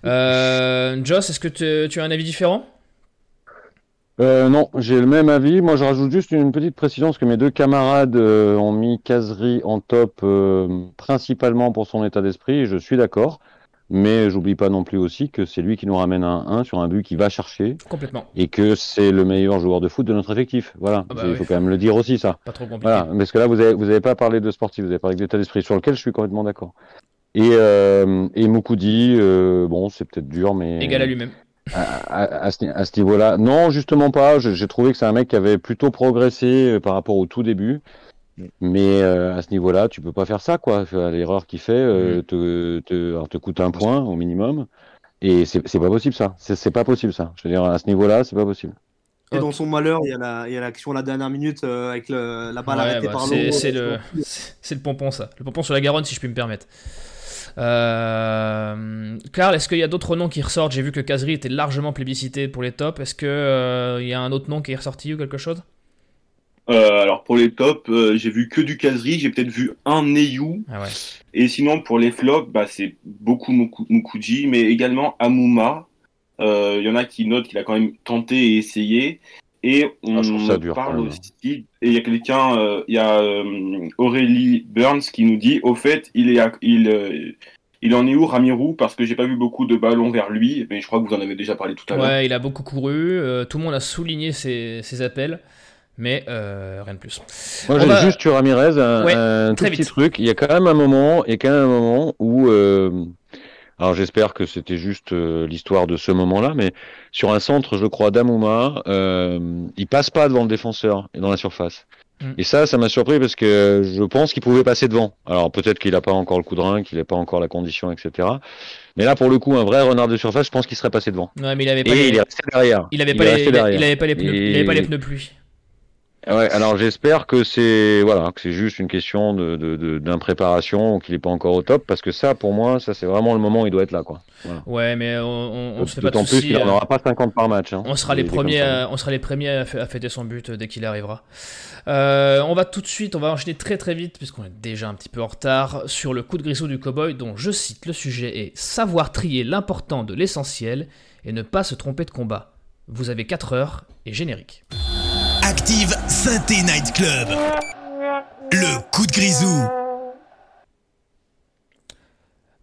Euh, Joss, est-ce que tu as un avis différent? Euh, non, j'ai le même avis. Moi, je rajoute juste une petite précision parce que mes deux camarades euh, ont mis Kazri en top euh, principalement pour son état d'esprit. Je suis d'accord. Mais j'oublie pas non plus aussi que c'est lui qui nous ramène un 1 sur un but qui va chercher. Complètement. Et que c'est le meilleur joueur de foot de notre effectif. Voilà. Ah bah il faut quand même le dire aussi, ça. Pas trop compliqué. Voilà. Parce que là, vous avez, vous avez pas parlé de sportif, vous avez parlé d'état d'esprit sur lequel je suis complètement d'accord. Et, euh, et Moukoudi, euh, bon, c'est peut-être dur, mais. Égal à lui-même. À, à, ce, niveau-là. Non, justement pas. J'ai trouvé que c'est un mec qui avait plutôt progressé euh, par rapport au tout début. Mais euh, à ce niveau-là, tu peux pas faire ça, quoi. L'erreur qu'il fait euh, mm. te, te, te, coûte un point au minimum. Et c'est pas possible, ça. C'est pas possible, ça. Je veux dire, à ce niveau-là, c'est pas possible. Et dans son malheur, il y a l'action la, la dernière minute euh, avec le, la balle arrêtée bah, par l'eau. C'est le, le pompon, ça. Le pompon sur la Garonne, si je puis me permettre. Euh, Karl, est-ce qu'il y a d'autres noms qui ressortent? J'ai vu que Kazri était largement plébiscité pour les tops. Est-ce qu'il y a un autre nom qui est ressorti ou quelque chose? Euh, alors pour les tops, euh, j'ai vu que du caserie, j'ai peut-être vu un Neyu. Ah et sinon pour les flops, bah, c'est beaucoup Mukuji, mais également Amuma. Il euh, y en a qui notent qu'il a quand même tenté et essayé. Et on ah, parle aussi, et il y a quelqu'un, il y a Aurélie Burns qui nous dit, au fait, il est, il, il en est où Ramirou? Parce que j'ai pas vu beaucoup de ballons vers lui, mais je crois que vous en avez déjà parlé tout à l'heure. Ouais, il a beaucoup couru, tout le monde a souligné ses, ses appels mais euh, rien de plus. Moi, j'ai juste sur Ramirez un, tout petit truc. Il y a quand même un moment, a quand même un moment où, euh, alors j'espère que c'était juste euh, l'histoire de ce moment-là, mais sur un centre, je crois, d'Amouma, il passe pas devant le défenseur et dans la surface. Mm. Et ça, ça m'a surpris parce que je pense qu'il pouvait passer devant. Alors peut-être qu'il n'a pas encore le coup de rein, qu'il n'a pas encore la condition, etc. Mais là, pour le coup, un vrai renard de surface, je pense qu'il serait passé devant. Ouais, mais il avait pas et il est resté derrière. Il avait pas, les, pas les pneus, pas les pneus pluie. Ouais, alors j'espère que c'est voilà, que c'est juste une question de, d'impréparation, qu'il n'est pas encore au top, parce que ça, pour moi, ça c'est vraiment le moment où il doit être là, quoi. Ouais, mais on, on, se fait pas de plus qu'il n'en euh, aura pas 50 par match. Hein. on sera les premiers, on sera les premiers à, fêter son but dès qu'il arrivera. Euh, on va tout de suite, on va enchaîner très très vite puisqu'on est déjà un petit peu en retard sur le coup de grisou du cowboy, dont je cite le sujet est savoir trier l'important de l'essentiel et ne pas se tromper de combat. Vous avez 4 heures et générique. Active Synthé Night Club. Le coup de grisou.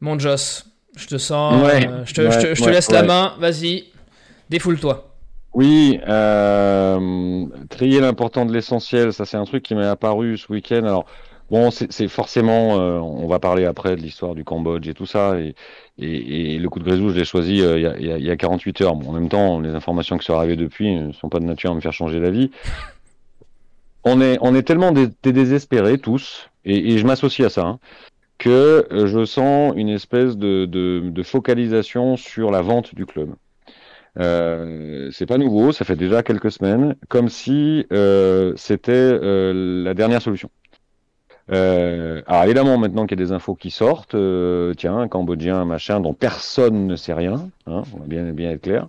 Mon Joss, je te sens. Euh, je te, laisse la main, vas-y, défoule-toi. Oui, euh, trier l'important de l'essentiel, ça c'est un truc qui m'est apparu ce week-end. Alors, bon, c'est forcément, euh, on va parler après de l'histoire du Cambodge et tout ça, et, et, le coup de grisou, je l'ai choisi euh, il, y a, y a, 48 heures. Bon, en même temps, les informations qui sont arrivées depuis ne sont pas de nature à me faire changer d'avis. On est, on est tellement désespérés tous, et, et je m'associe à ça, hein, que euh, je sens une espèce de, de, de focalisation sur la vente du club. Euh, c'est pas nouveau, ça fait déjà quelques semaines, comme si euh, c'était euh, la dernière solution. Euh, alors évidemment, maintenant qu'il y a des infos qui sortent, euh, tiens, un Cambodgien, machin, dont personne ne sait rien, hein, on va bien, bien être clair,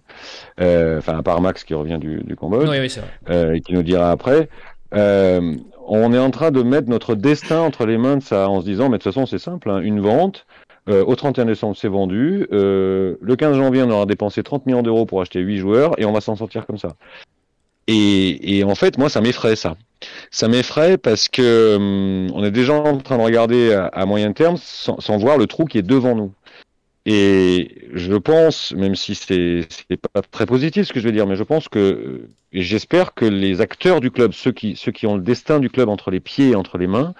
euh, enfin à part Max qui revient du, du Cambodge, oui, oui, euh, et qui nous dira après, on est en train de mettre notre destin entre les mains de ça, en se disant, mais de toute façon c'est simple, hein, une vente, au 31 décembre c'est vendu, le 15 janvier on aura dépensé 30 millions d'euros pour acheter 8 joueurs, et on va s'en sortir comme ça. Et, en fait, moi, ça m'effraie ça. Ça m'effraie parce que hum, on est déjà en train de regarder à, moyen terme sans, voir le trou qui est devant nous. Et je pense, même si c'est pas très positif ce que je veux dire, mais je pense que et j'espère que les acteurs du club, ceux qui ceux qui ont le destin du club entre les pieds et entre les mains,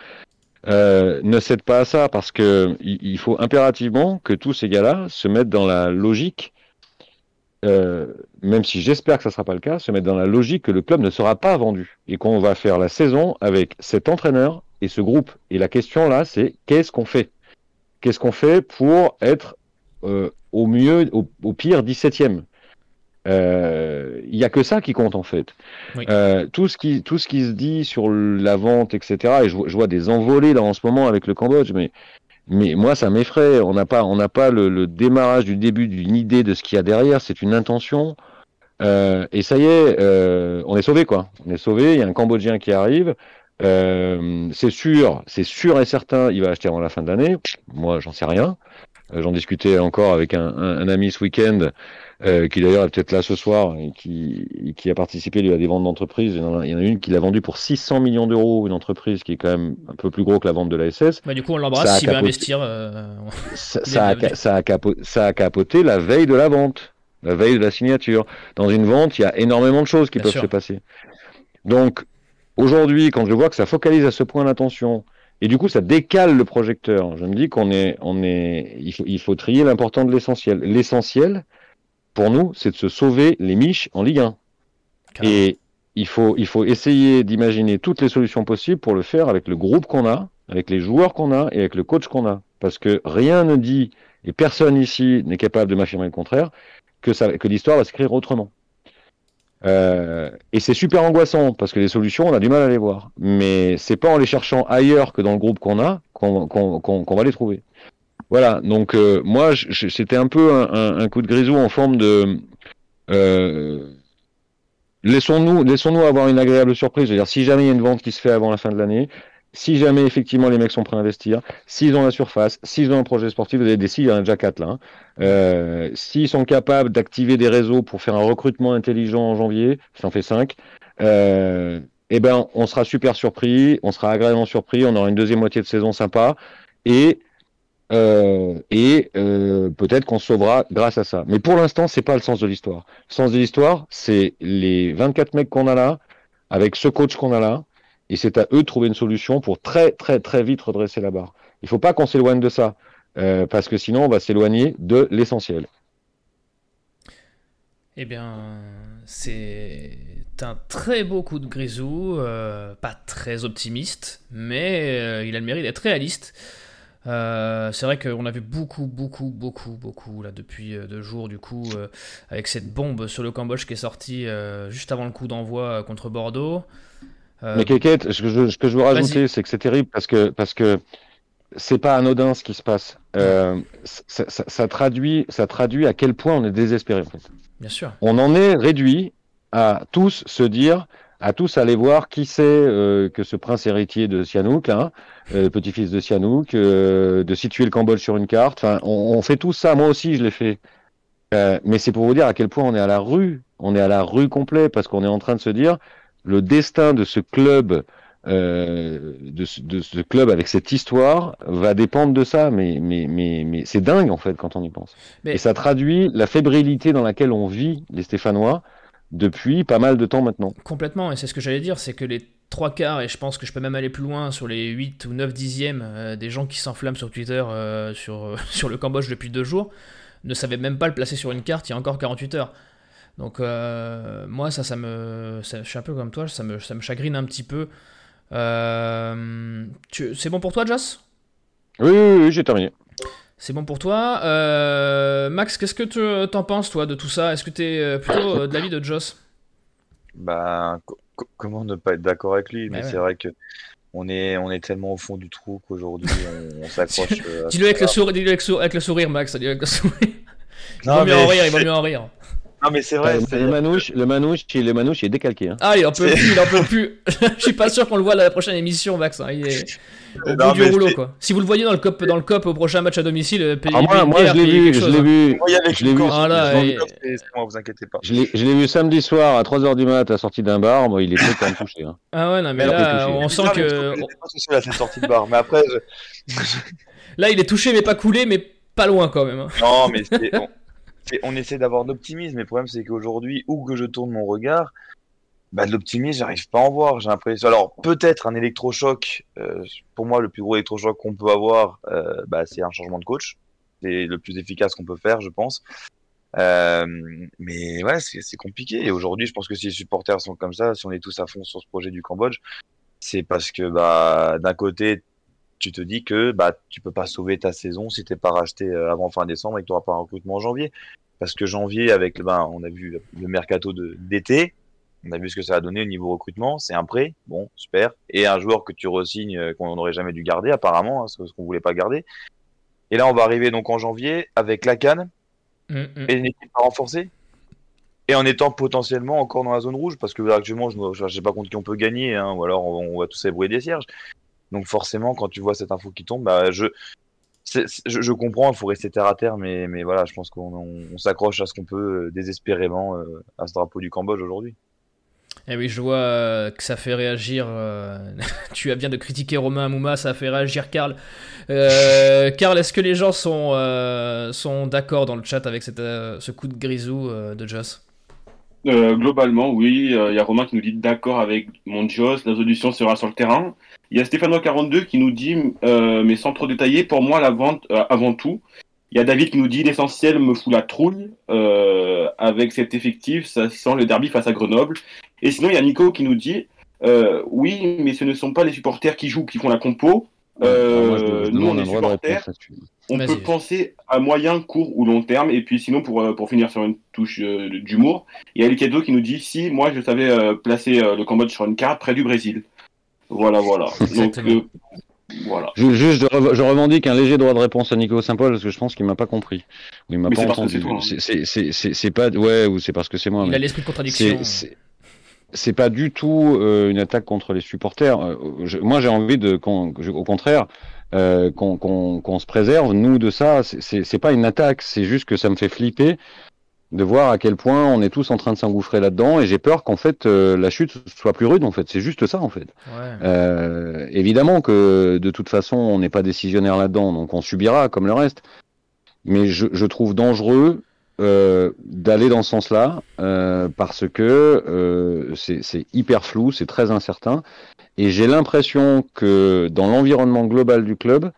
euh, ne cèdent pas à ça parce que il, il faut impérativement que tous ces gars-là se mettent dans la logique euh, même si j'espère que ça ne sera pas le cas, se mettre dans la logique que le club ne sera pas vendu et qu'on va faire la saison avec cet entraîneur et ce groupe. Et la question là, c'est qu'est-ce qu'on fait? Qu'est-ce qu'on fait pour être euh, au mieux, au, au pire 17e il euh, n'y a que ça qui compte en fait. Oui. Euh, tout ce qui tout ce qui se dit sur la vente, etc. Et je, je vois des envolées là en ce moment avec le Cambodge, mais mais moi, ça m'effraie. On n'a pas, on n'a pas le, le, démarrage du début d'une idée de ce qu'il y a derrière. C'est une intention. Euh, et ça y est, euh, on est sauvé quoi. On est sauvé. Il y a un Cambodgien qui arrive. Euh, c'est sûr, c'est sûr et certain, il va acheter avant la fin de l'année. Moi, j'en sais rien. Euh, j'en discutais encore avec un, un, ami ce week-end, euh, qui d'ailleurs est peut-être là ce soir, et qui, qui a participé à des ventes d'entreprise. Il, y en a une qui l'a vendue pour 600 millions d'euros, une entreprise qui est quand même un peu plus gros que la vente de la SS. Bah, du coup, on l'embrasse s'il veut investir. ça, ça, a, ça, a ça a capoté la veille de la vente, la veille de la signature. Dans une vente, il y a énormément de choses qui peuvent se passer. Donc, Aujourd'hui, quand je vois que ça focalise à ce point l'attention, et du coup ça décale le projecteur, je me dis qu'on est, on est, il faut, il faut trier l'important de l'essentiel. L'essentiel, pour nous, c'est de se sauver les miches en Ligue 1. Et il faut, il faut essayer d'imaginer toutes les solutions possibles pour le faire avec le groupe qu'on a, avec les joueurs qu'on a et avec le coach qu'on a. Parce que rien ne dit, et personne ici n'est capable de m'affirmer le contraire, que, ça, que l'histoire va s'écrire autrement. Euh, et c'est super angoissant parce que les solutions, on a du mal à les voir. Mais c'est pas en les cherchant ailleurs que dans le groupe qu'on a qu'on va les trouver. Voilà. Donc euh, moi, c'était un peu un, un, coup de grisou en forme de euh, laissons-nous laissons-nous avoir une agréable surprise. C'est-à-dire si jamais il y a une vente qui se fait avant la fin de l'année, si jamais effectivement les mecs sont prêts à investir, s'ils ont la surface, s'ils ont un projet sportif, vous avez des s'il y en a déjà quatre là, hein, euh, s'ils sont capables d'activer des réseaux pour faire un recrutement intelligent en janvier, ça en fait cinq, euh, eh ben on sera super surpris, on sera agréablement surpris, on aura une deuxième moitié de saison sympa et euh, et euh, peut-être qu'on sauvera grâce à ça. Mais pour l'instant, c'est pas le sens de l'histoire. Le sens de l'histoire, c'est les 24 mecs qu'on a là, avec ce coach qu'on a là, et c'est à eux de trouver une solution pour très très très vite redresser la barre. Il faut pas qu'on s'éloigne de ça, euh, parce que sinon on va s'éloigner de l'essentiel. Eh bien, c'est un très beau coup de grisou, pas très optimiste, mais il a le mérite d'être réaliste. C'est vrai qu'on a vu beaucoup, beaucoup, beaucoup, beaucoup là depuis deux jours du coup avec cette bombe sur le Cambodge qui est sortie juste avant le coup d'envoi contre Bordeaux. Euh, Mais Kékette, ce que je, ce que je veux rajouter, c'est que c'est terrible parce que parce que c'est pas anodin ce qui se passe. Euh, ça, ça, ça, traduit, ça traduit à quel point on est désespéré. En fait. Bien sûr. On en est réduit à tous se dire, à tous aller voir qui c'est euh, que ce prince héritier de Sihanouk, hein, euh, petit-fils de Sihanouk, euh, de situer le Cambodge sur une carte. Enfin, on, on fait tout ça. Moi aussi, je l'ai fait. mais c'est pour vous dire à quel point on est à la rue. On est à la rue complet parce qu'on est en train de se dire le destin de ce club, euh, de, ce club avec cette histoire, va dépendre de ça. Mais, mais, mais, mais c'est dingue en fait quand on y pense. Et ça traduit la fébrilité dans laquelle on vit les Stéphanois depuis pas mal de temps maintenant. Complètement, et c'est ce que j'allais dire, c'est que les trois quarts, et je pense que je peux même aller plus loin sur les 8 ou 9 dixièmes euh, des gens qui s'enflamment sur Twitter euh, sur, sur le Cambodge depuis deux jours, ne savaient même pas le placer sur une carte il y a encore 48 heures. Donc euh, moi ça ça me je suis un peu comme toi ça me, ça me chagrine un petit peu. Euh, c'est bon pour toi Joss? Oui oui, j'ai terminé. C'est bon pour toi. Euh, Max, qu'est-ce que tu t'en penses toi de tout ça? Est-ce que tu es plutôt de l'avis de Joss? Bah comment ne pas être d'accord avec lui? Mais c'est vrai que on est, on est tellement au fond du trou qu'aujourd'hui on, s'accroche. dis-le avec, le sourire, avec, le sourire, Max. Dis-le avec le sourire. Il vaut mieux en rire, il vaut mieux en rire. Non mais c'est vrai. le, manouche, le manouche, le manouche, il est décalqué. Hein. Ah il en peut plus, il en peut plus. Je suis pas sûr qu'on le voit à la prochaine émission, Max. Hein. Il est au bout du rouleau quoi. Si vous le voyez dans le cop, dans le cop au prochain match à domicile, euh, ah, moi, moi je l'ai vu, je l'ai vu. Je l'ai vu. Voilà, et... vous inquiétez pas. Je l'ai vu samedi soir à 3h du mat à sortie d'un bar. Moi, il est très quand même touché. Hein. Ah ouais non mais là, on sent que. C'est pas sortie de bar, mais après. Là, il est touché mais pas coulé, mais pas loin quand même. Hein. Non mais c'est on essaie d'avoir d'optimisme, mais le problème c'est qu'aujourd'hui, où que je tourne mon regard, bah, de l'optimisme, j'arrive pas à en voir. J'ai l'impression. Alors peut-être un électrochoc. Euh, pour moi, le plus gros électrochoc qu'on peut avoir, euh, bah, c'est un changement de coach. C'est le plus efficace qu'on peut faire, je pense. Euh, mais ouais, c'est compliqué. Et aujourd'hui, je pense que si les supporters sont comme ça, si on est tous à fond sur ce projet du Cambodge, c'est parce que bah, d'un côté, tu te dis que bah tu peux pas sauver ta saison si t'es pas racheté euh, avant fin décembre et que tu n'auras pas un recrutement en janvier. Parce que janvier, avec ben, on a vu le mercato d'été, on a vu ce que ça a donné au niveau recrutement. C'est un prêt, bon, super. Et un joueur que tu resignes euh, qu'on n'aurait jamais dû garder, apparemment, hein, ce qu'on voulait pas garder. Et là, on va arriver donc en janvier avec la canne mm, mm. et une équipe pas renforcée. et en étant potentiellement encore dans la zone rouge, parce que actuellement, je ne sais pas contre qui on peut gagner, hein, ou alors on, va tous ébrouiller des cierges. Donc forcément, quand tu vois cette info qui tombe, bah, je, je, comprends, il faut rester terre à terre, mais, mais voilà, je pense qu'on s'accroche à ce qu'on peut euh, désespérément euh, à ce drapeau du Cambodge aujourd'hui. Eh oui, je vois euh, que ça fait réagir. tu as bien de critiquer Romain Amouma, ça fait réagir Karl. Karl, est-ce que les gens sont, sont d'accord dans le chat avec cette, ce coup de grisou de Joss? Globalement, oui. Il y a Romain qui nous dit d'accord avec mon Joss, la solution sera sur le terrain. Il y a Stéphano42 qui nous dit, euh, mais sans trop détailler, pour moi, la vente, euh, avant tout. Il y a David qui nous dit, l'essentiel me fout la trouille. Euh, avec cet effectif, ça sent le derby face à Grenoble. Et sinon, il y a Nico qui nous dit, oui, mais ce ne sont pas les supporters qui jouent, qui font la compo. nous, on est supporters. On peut penser à moyen, court ou long terme. Et puis sinon, pour, pour finir sur une touche d'humour, il y a Elkedo qui nous dit si moi je savais placer le Cambodge sur une carte près du Brésil. Voilà, voilà. Donc, euh, voilà. Juste, je, revendique un léger droit de réponse à Nico Saint-Paul parce que je pense qu'il m'a pas compris. Il m'a pas entendu. Hein. C'est pas, ouais, ou c'est parce que c'est moi. Il a l'esprit de contradiction. C'est pas du tout euh, une attaque contre les supporters. Euh, moi, j'ai envie de, au contraire, qu'on se préserve nous de ça. C'est pas une attaque, c'est juste que ça me fait flipper de voir à quel point on est tous en train de s'engouffrer là-dedans et j'ai peur qu'en fait euh, la chute soit plus rude en fait. C'est juste ça en fait. Euh, évidemment que de toute façon on n'est pas décisionnaire là-dedans donc on subira comme le reste. Mais je, je trouve dangereux euh, d'aller dans ce sens-là euh, parce que euh, c'est hyper flou c'est très incertain. Et j'ai l'impression que dans l'environnement global du club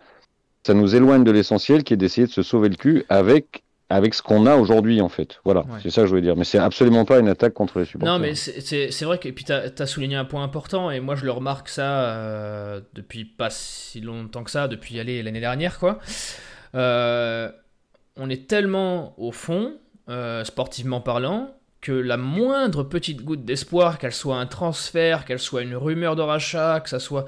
ça nous éloigne de l'essentiel qui est d'essayer de se sauver le cul avec avec ce qu'on a aujourd'hui en fait. Voilà, c'est ça que je voulais dire. Mais c'est absolument pas une attaque contre les supporters. Non, mais c'est vrai que puis tu as, souligné un point important et moi je le remarque ça euh, depuis pas si longtemps que ça, depuis l'année dernière quoi. Euh, on est tellement au fond, euh, sportivement parlant, que la moindre petite goutte d'espoir, qu'elle soit un transfert, qu'elle soit une rumeur de rachat, que ça soit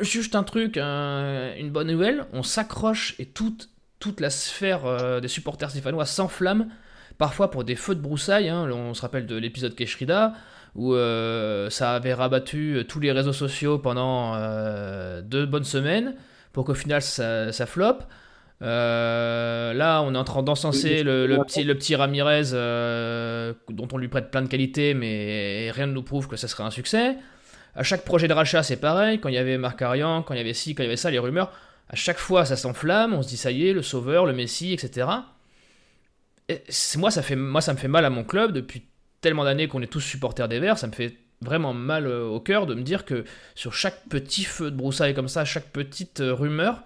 juste un truc, une bonne nouvelle, on s'accroche et tout toute la sphère euh, des supporters stéphanois s'enflamme, parfois pour des feux de broussailles. Hein. On se rappelle de l'épisode Keshrida, où euh, ça avait rabattu euh, tous les réseaux sociaux pendant deux bonnes semaines, pour qu'au final ça, ça floppe. là, on est en train d'encenser le, petit, le petit Ramirez, dont on lui prête plein de qualités, mais rien ne nous prouve que ça serait un succès. À chaque projet de rachat, c'est pareil. Quand il y avait Marc Arian, quand il y avait ci, quand il y avait ça, les rumeurs à chaque fois ça s'enflamme, on se dit ça y est, le sauveur, le messie, etc. Et moi, ça fait, moi, ça me fait mal à mon club depuis tellement d'années qu'on est tous supporters des Verts, ça me fait vraiment mal euh, au cœur de me dire que sur chaque petit feu de broussailles comme ça, chaque petite euh, rumeur,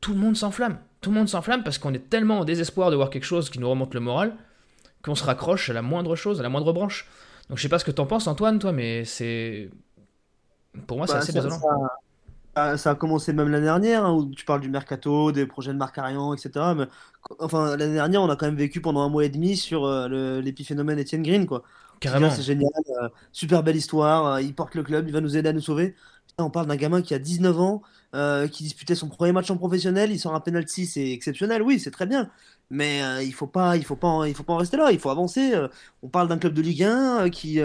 tout le monde s'enflamme. Tout le monde s'enflamme parce qu'on est tellement au désespoir de voir quelque chose qui nous remonte le moral qu'on se raccroche à la moindre chose, à la moindre branche. Donc je sais pas ce que t'en penses Antoine, toi, mais c'est... Pour moi, c'est bah, assez désolant. Ça, a commencé même l'année dernière, hein, où tu parles du mercato, des projets de Marc Arian, etc. Mais, enfin, l'année dernière, on a quand même vécu pendant un mois et demi sur euh, l'épiphénomène Etienne Green, quoi. Carrément. C'est génial, euh, super belle histoire, euh, il porte le club, il va nous aider à nous sauver. on parle d'un gamin qui a 19 ans, qui disputait son premier match en professionnel, il sort un penalty, c'est exceptionnel, oui, c'est très bien. Mais il faut pas, il faut pas, il faut pas en rester là. Il faut avancer. on parle d'un club de Ligue 1 qui,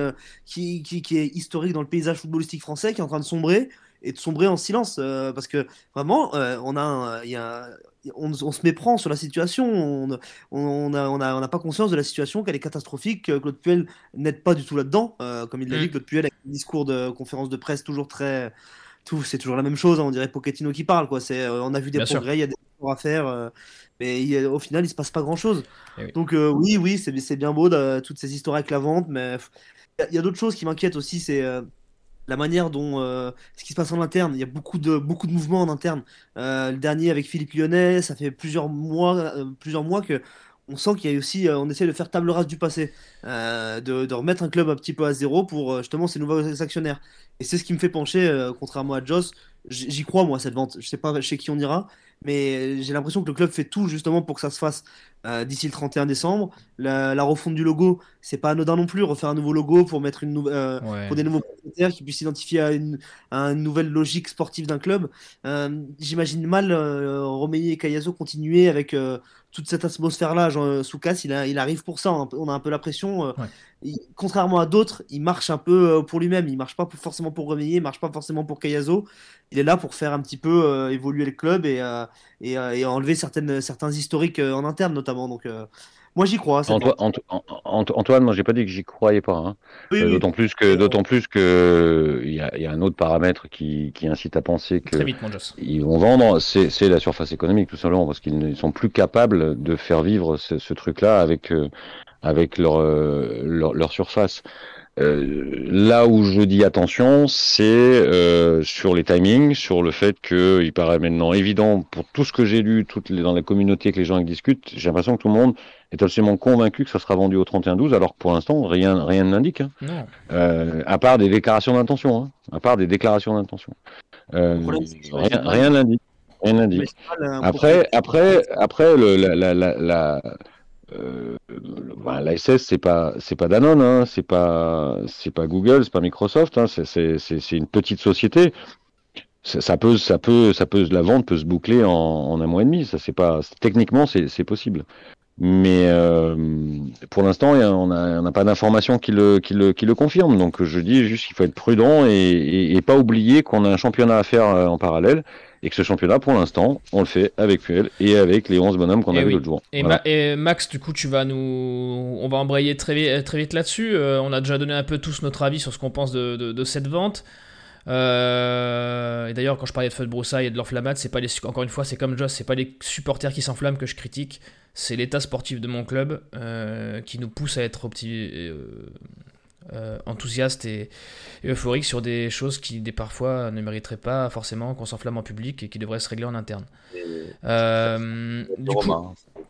qui, qui, qui, est historique dans le paysage footballistique français, qui est en train de sombrer et de sombrer en silence euh, parce que vraiment euh, on a, y a on, se méprend sur la situation on on n'a on a, on a pas conscience de la situation qu'elle est catastrophique que Claude Puel n'aide pas du tout là-dedans euh, comme il l'a mm. dit Claude Puel avec un discours de conférence de presse toujours très tout c'est toujours la même chose hein, on dirait Pochettino qui parle quoi c'est on a vu des progrès il y a des efforts à faire mais au final il se passe pas grand chose eh donc oui oui c'est bien beau de, toutes ces histoires avec la vente mais il y a, d'autres choses qui m'inquiètent aussi c'est la manière dont euh, ce qui se passe en interne, il y a beaucoup de, de mouvements en interne. Euh, le dernier avec Philippe Lyonnais, ça fait plusieurs mois, euh, plusieurs mois que on sent qu'il y a aussi, on essaie de faire table rase du passé, de, remettre un club un petit peu à zéro pour justement ces nouveaux actionnaires. Et c'est ce qui me fait pencher, contrairement à Joss, j'y crois moi cette vente. Je sais pas chez qui on ira, mais j'ai l'impression que le club fait tout justement pour que ça se fasse euh, d'ici le 31 décembre. La, refonte du logo, c'est pas anodin non plus. Refaire un nouveau logo pour mettre une nouvelle, euh, pour des nouveaux propriétaires qui puissent s'identifier à une, nouvelle logique sportive d'un club. Euh, j'imagine mal Romeyer et Cayazo continuer avec toute cette atmosphère-là. Soukas, il, il arrive pour ça. On a un peu la pression. Contrairement à d'autres, il marche un peu pour lui-même. Il marche pas forcément pour Romeyer, il marche pas forcément pour Cayazo. Il est là pour faire un petit peu évoluer le club et, et, enlever certaines, certains historiques en interne notamment. Donc, euh, moi, j'y crois. Antoine, moi, j'ai pas dit que j'y croyais pas. Hein. Euh, d'autant plus que, d'autant plus que, il y, a, un autre paramètre qui, incite à penser que ils vont vendre, c'est la surface économique, tout simplement, parce qu'ils ne sont plus capables de faire vivre ce, truc-là avec, euh, avec leur, leur, leur surface. Euh, là où je dis attention, c'est euh, sur les timings, sur le fait qu'il paraît maintenant évident pour tout ce que j'ai lu toutes les, dans la communauté que les gens discutent, j'ai l'impression que tout le monde est absolument convaincu que ça sera vendu au 31-12, alors que pour l'instant, rien, rien ne l'indique. Hein. Euh, à part des déclarations d'intention. Hein. À part des déclarations d'intention. Euh, rien, n'indique. Rien n'indique. Après, après, après, le, la, la, la euh, bah, la SS c'est pas pas Danone, hein, c'est pas c'est pas Google, c'est pas Microsoft, hein, c'est une petite société. Ça, peut ça peut ça peut la vente peut se boucler en, un mois et demi. Ça pas techniquement c'est possible. Mais euh, pour l'instant, on n'a pas d'informations qui le, qui, le, qui le confirment. Donc je dis juste qu'il faut être prudent et, et pas oublier qu'on a un championnat à faire euh, en parallèle et que ce championnat, pour l'instant, on le fait avec Puel et avec les 11 bonhommes qu'on a vu l'autre jour. Et, Max, du coup, tu vas nous, on va embrayer très vite, très vite là-dessus. Euh, on a déjà donné un peu tous notre avis sur ce qu'on pense de, de, cette vente. Euh, et d'ailleurs, quand je parlais de feu de broussailles et de l'enflammade, c'est pas les, encore une fois, c'est comme Joss, c'est pas les supporters qui s'enflamment que je critique, c'est l'état sportif de mon club euh, qui nous pousse à être opti euh, enthousiaste et, euphorique sur des choses qui des parfois ne mériteraient pas forcément qu'on s'enflamme en public et qui devraient se régler en interne. Euh,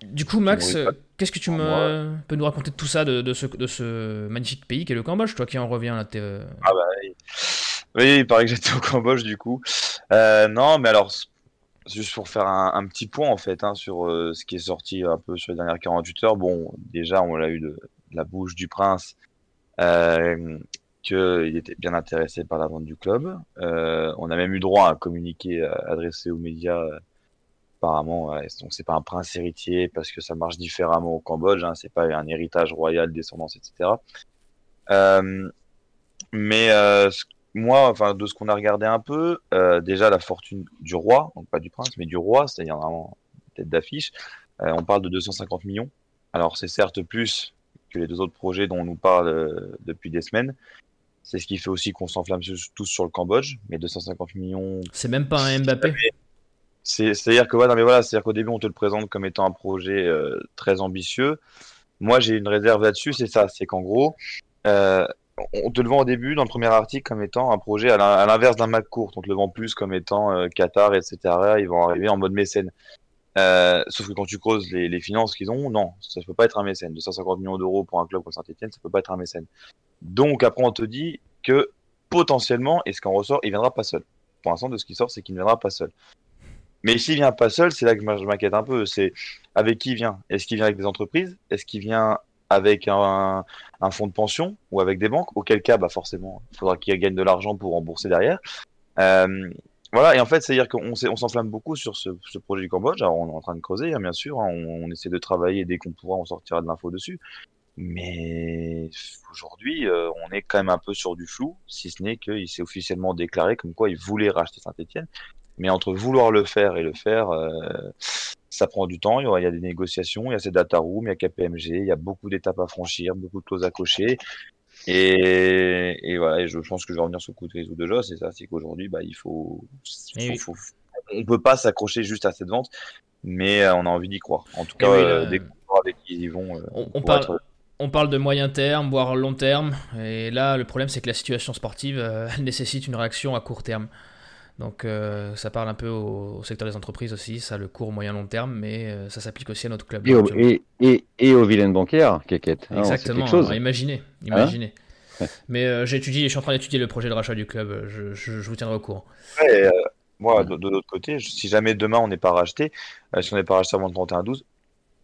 du, coup, Max, qu'est-ce que tu me, peux nous raconter de tout ça, de, ce, de ce magnifique pays qu'est le Cambodge, toi qui en reviens là euh, ah bah, oui. oui, il paraît que j'étais au Cambodge du coup. non, mais alors juste pour faire un, petit point en fait hein, sur ce qui est sorti un peu sur les dernières 48 heures. Bon, déjà on l'a eu de, la bouche du prince euh, qu'il était bien intéressé par la vente du club. Euh, on a même eu droit à un communiqué euh, adressé aux médias. apparemment, donc c'est pas un prince héritier parce que ça marche différemment au Cambodge. Hein, c'est pas un héritage royal, descendance, etc. mais moi, enfin, de ce qu'on a regardé un peu, déjà la fortune du roi, donc pas du prince, mais du roi, c'est-à-dire vraiment tête d'affiche, on parle de 250 millions. Alors c'est certes plus que les deux autres projets dont on nous parle euh, depuis des semaines. C'est ce qui fait aussi qu'on s'enflamme tous sur le Cambodge, mais 250 millions. C'est même pas un Mbappé. C'est-à-dire que mais voilà, c'est-à-dire qu'au début on te le présente comme étant un projet euh, très ambitieux. Moi j'ai une réserve là-dessus, c'est ça, c'est qu'en gros, euh, on te le vend au début dans le premier article comme étant un projet à l'inverse d'un McCourt. On te le vend plus comme étant Qatar, etc. Ils vont arriver en mode mécène. Euh, sauf que quand tu creuses les, finances qu'ils ont, non, ça ne peut pas être un mécène. 250 millions d'euros pour un club comme Saint-Etienne, ça peut pas être un mécène. Donc après, on te dit que potentiellement, et ce qu'en ressort, il viendra pas seul. Pour l'instant, de ce qui sort, c'est qu'il ne viendra pas seul. Mais s'il vient pas seul, c'est là que je m'inquiète un peu. C'est avec qui il vient? Est-ce qu'il vient avec des entreprises? Est-ce qu'il vient avec un, fonds de pension ou avec des banques? Auquel cas, bah forcément, il faudra qu'il gagne de l'argent pour rembourser derrière. Euh, voilà, et en fait, c'est-à-dire qu'on on s'enflamme beaucoup sur ce, projet du Cambodge. Alors, on est en train de creuser, hein, bien sûr. Hein, on, essaie de travailler dès qu'on pourra, on sortira de l'info dessus. Mais aujourd'hui, euh, on est quand même un peu sur du flou, si ce n'est qu'il s'est officiellement déclaré comme quoi il voulait racheter Saint-Etienne. Mais entre vouloir le faire et le faire, euh, ça prend du temps. Il y, il y a des négociations, il y a ces data rooms, il y a KPMG, il y a beaucoup d'étapes à franchir, beaucoup de clauses à cocher. Et, voilà, je pense que je vais revenir sur le coup de réseau de Joss, c'est ça, c'est qu'aujourd'hui, bah, il faut, eh faut, on peut pas s'accrocher juste à cette vente, mais euh, on a envie d'y croire. En tout eh cas, euh, dès qu'on avec qui ils vont, euh, on, parle, on parle de moyen terme, voire long terme, et là, le problème, c'est que la situation sportive, nécessite une réaction à court terme. Donc euh, ça parle un peu au, secteur des entreprises aussi, ça le court, moyen, long terme, mais euh, ça s'applique aussi à notre club. Et, au, et, et, aux vilaines bancaires, Kékette. Hein, Exactement, imaginez, imaginez. Hein mais euh, j'étudie, je suis en train d'étudier le projet de rachat du club, je, je, vous tiendrai au courant. moi, de, l'autre côté, si jamais demain on n'est pas racheté, si on n'est pas racheté avant le 31-12,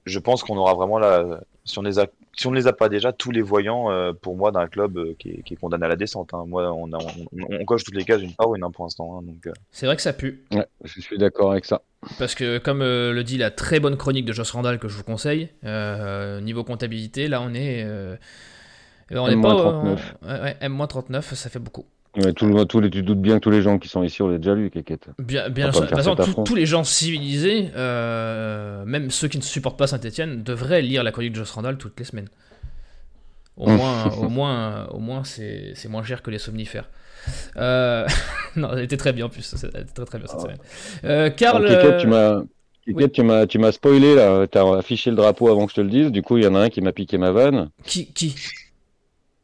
je pense qu'on aura vraiment la. Si on les a si on ne les a pas déjà, tous les voyants, euh, pour moi, d'un club euh, qui, est, condamné à la descente. Hein. Moi, on, on, coche toutes les cases une part ou une pour l'instant. Hein, donc, euh. C'est vrai que ça pue. Ouais, je suis d'accord avec ça. Parce que, comme le dit la très bonne chronique de Joss Randall que je vous conseille, niveau comptabilité, là, on est. on est pas. 39. ouais, M-39, ça fait beaucoup. Ouais, tout, tous les, tu doutes bien que tous les gens qui sont ici, on l'a déjà lu, Kékette. Bien, bien sûr. De toute façon, tous les gens civilisés, euh, même ceux qui ne supportent pas Saint-Etienne, devraient lire la chronique de Joss Randall toutes les semaines. Au moins, au moins, au moins c'est, moins cher que les somnifères. Euh... non, elle était très bien en plus. Elle était très très bien cette semaine. Euh, Karl. tu m'as. tu m'as, tu m'as spoilé là, t'as affiché le drapeau avant que je te le dise, du coup il y en a un qui m'a piqué ma vanne. Qui, qui?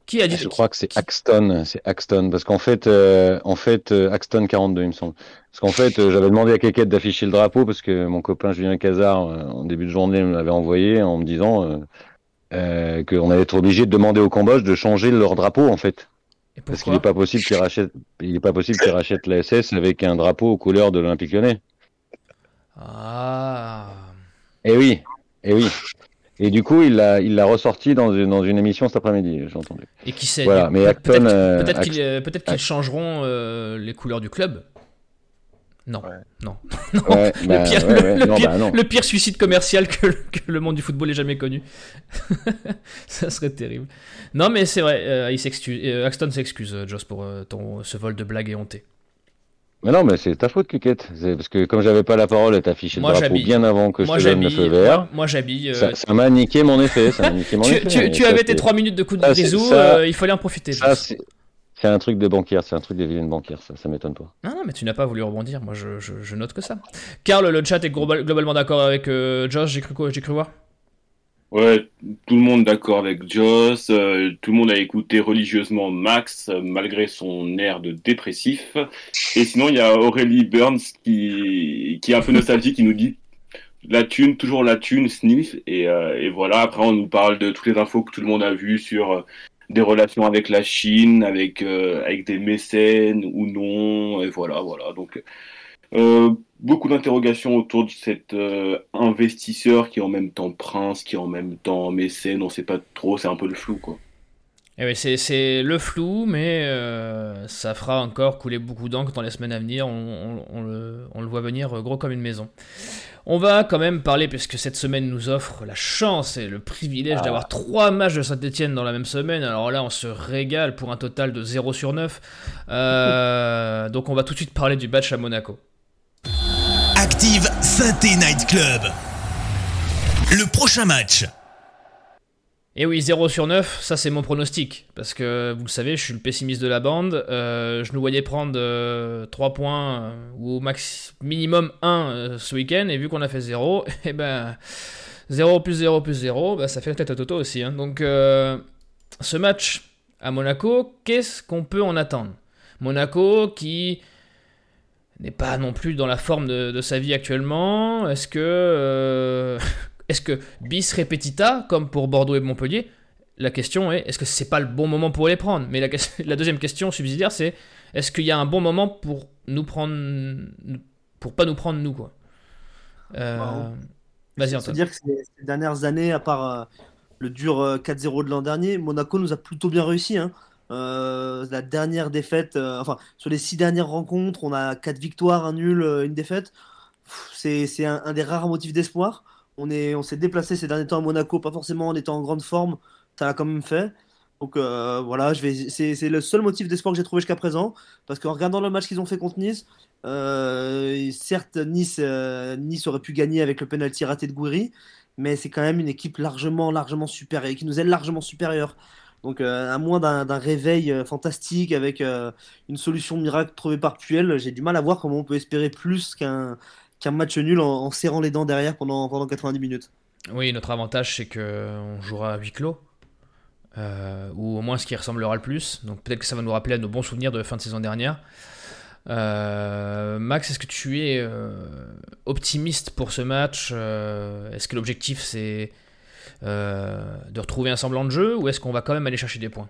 Qui a dit Je crois que c'est Axton, c'est Axton, parce qu'en fait, euh, en fait, euh, Axton 42, il me semble. Parce qu'en fait, euh, j'avais demandé à Keket d'afficher le drapeau parce que mon copain Julien Cazard, en début de journée, me l'avait envoyé en me disant qu'on allait être obligé de demander au Cambodge de changer leur drapeau, en fait. parce qu'il n'est pas possible qu'ils rachètent, il est pas possible qu'ils rachètent la SS avec un drapeau aux couleurs de l'Olympique Lyonnais. Ah. Eh oui, eh oui. Et du coup, il l'a, il l'a ressorti dans une, dans une émission cet après-midi, j'ai entendu. Et qui sait Voilà, mais Acton, peut-être, peut-être, qu'ils, euh, peut-être qu'ils changeront euh, les couleurs du club. Non, non, non. Ouais, le, bah, pire, ouais, le, non, pire, bah, le, pire, suicide commercial que, que, le monde du football ait jamais connu. ça serait terrible. Non, mais c'est vrai, euh, il s'excuse, euh, Axton s'excuse, Joss, pour euh, ton, ce vol de blague éhontée. Mais non, mais c'est ta faute, Cuquette. Parce que comme j'avais pas la parole, elle t'a affiché le drapeau bien avant que je te donne le feu vert. Moi, moi j'habille. Euh... Ça m'a niqué mon effet. Ça niqué mon tu, effet, tu, tu avais tes 3 minutes de coup de grisou, euh, il fallait en profiter. Ça, c'est un truc de banquière, c'est un truc des vilaines banquières, ça, ça m'étonne pas. Non, non, mais tu n'as pas voulu rebondir, moi je, je, je, note que ça. Karl, le chat est globalement d'accord avec euh, Josh, j'ai cru, j'ai cru voir? Ouais, tout le monde d'accord avec Joss, euh, tout le monde a écouté religieusement Max euh, malgré son air de dépressif. Et sinon, il y a Aurélie Burns qui, qui est un peu nostalgique, qui nous dit la thune, toujours la thune, sniff. Et, euh, et voilà, après on nous parle de toutes les infos que tout le monde a vues sur des relations avec la Chine, avec, avec des mécènes ou non. Et voilà, voilà. Donc, beaucoup d'interrogations autour de cet euh, investisseur qui est en même temps prince, qui est en même temps mécène, on sait pas trop, c'est un peu le flou quoi. Eh oui, c'est le flou, mais euh, ça fera encore couler beaucoup d'encre dans les semaines à venir. On, on, le, on, le, voit venir gros comme une maison. On va quand même parler, puisque cette semaine nous offre la chance et le privilège ah. d'avoir trois matchs de Saint-Etienne dans la même semaine. Alors là, on se régale pour un total de 0 sur 9. Euh, donc on va tout de suite parler du match à Monaco. Active Synthé Night Club. Le prochain match. Et oui, 0 sur 9, ça c'est mon pronostic. Parce que vous le savez, je suis le pessimiste de la bande. Euh, je nous voyais prendre 3 euh, points euh, ou au max minimum 1 ce week-end. Et vu qu'on a fait 0, et eh ben 0 plus 0 plus 0, bah, ça fait la tête à Toto aussi. Hein. Donc ce match à Monaco, qu'est-ce qu'on peut en attendre? Monaco qui n'est pas non plus dans la forme de, sa vie actuellement. Est-ce que, euh, est-ce que bis repetita, comme pour Bordeaux et Montpellier, la question est est-ce que c'est pas le bon moment pour les prendre? Mais la, la, deuxième question subsidiaire, c'est est-ce qu'il y a un bon moment pour nous prendre, pour pas nous prendre nous quoi? Euh, Vas-y Antoine. dire que ces, dernières années, à part euh, le dur 4-0 de l'an dernier, Monaco nous a plutôt bien réussi. Hein. Euh, la dernière défaite, euh, enfin, sur les six dernières rencontres, on a quatre victoires, un nul, euh, une défaite. C'est un, des rares motifs d'espoir. On s'est déplacé ces derniers temps à Monaco, pas forcément en étant en grande forme, ça l'a quand même fait. Donc voilà, c'est le seul motif d'espoir que j'ai trouvé jusqu'à présent. Parce qu'en regardant le match qu'ils ont fait contre Nice, certes, Nice, nice aurait pu gagner avec le penalty raté de Gouiri, mais c'est quand même une équipe largement, largement supérieure, qui nous est largement supérieure. Donc, euh, à moins d'un réveil euh, fantastique avec euh, une solution miracle trouvée par Puel, j'ai du mal à voir comment on peut espérer plus qu'un match nul en, serrant les dents derrière pendant, pendant 90 minutes. Oui, notre avantage, c'est qu'on jouera à huis clos. ou au moins ce qui ressemblera le plus. Donc peut-être que ça va nous rappeler à nos bons souvenirs de fin de saison dernière. Max, est-ce que tu es optimiste pour ce match? Est-ce que l'objectif c'est de retrouver un semblant de jeu ou est-ce qu'on va quand même aller chercher des points?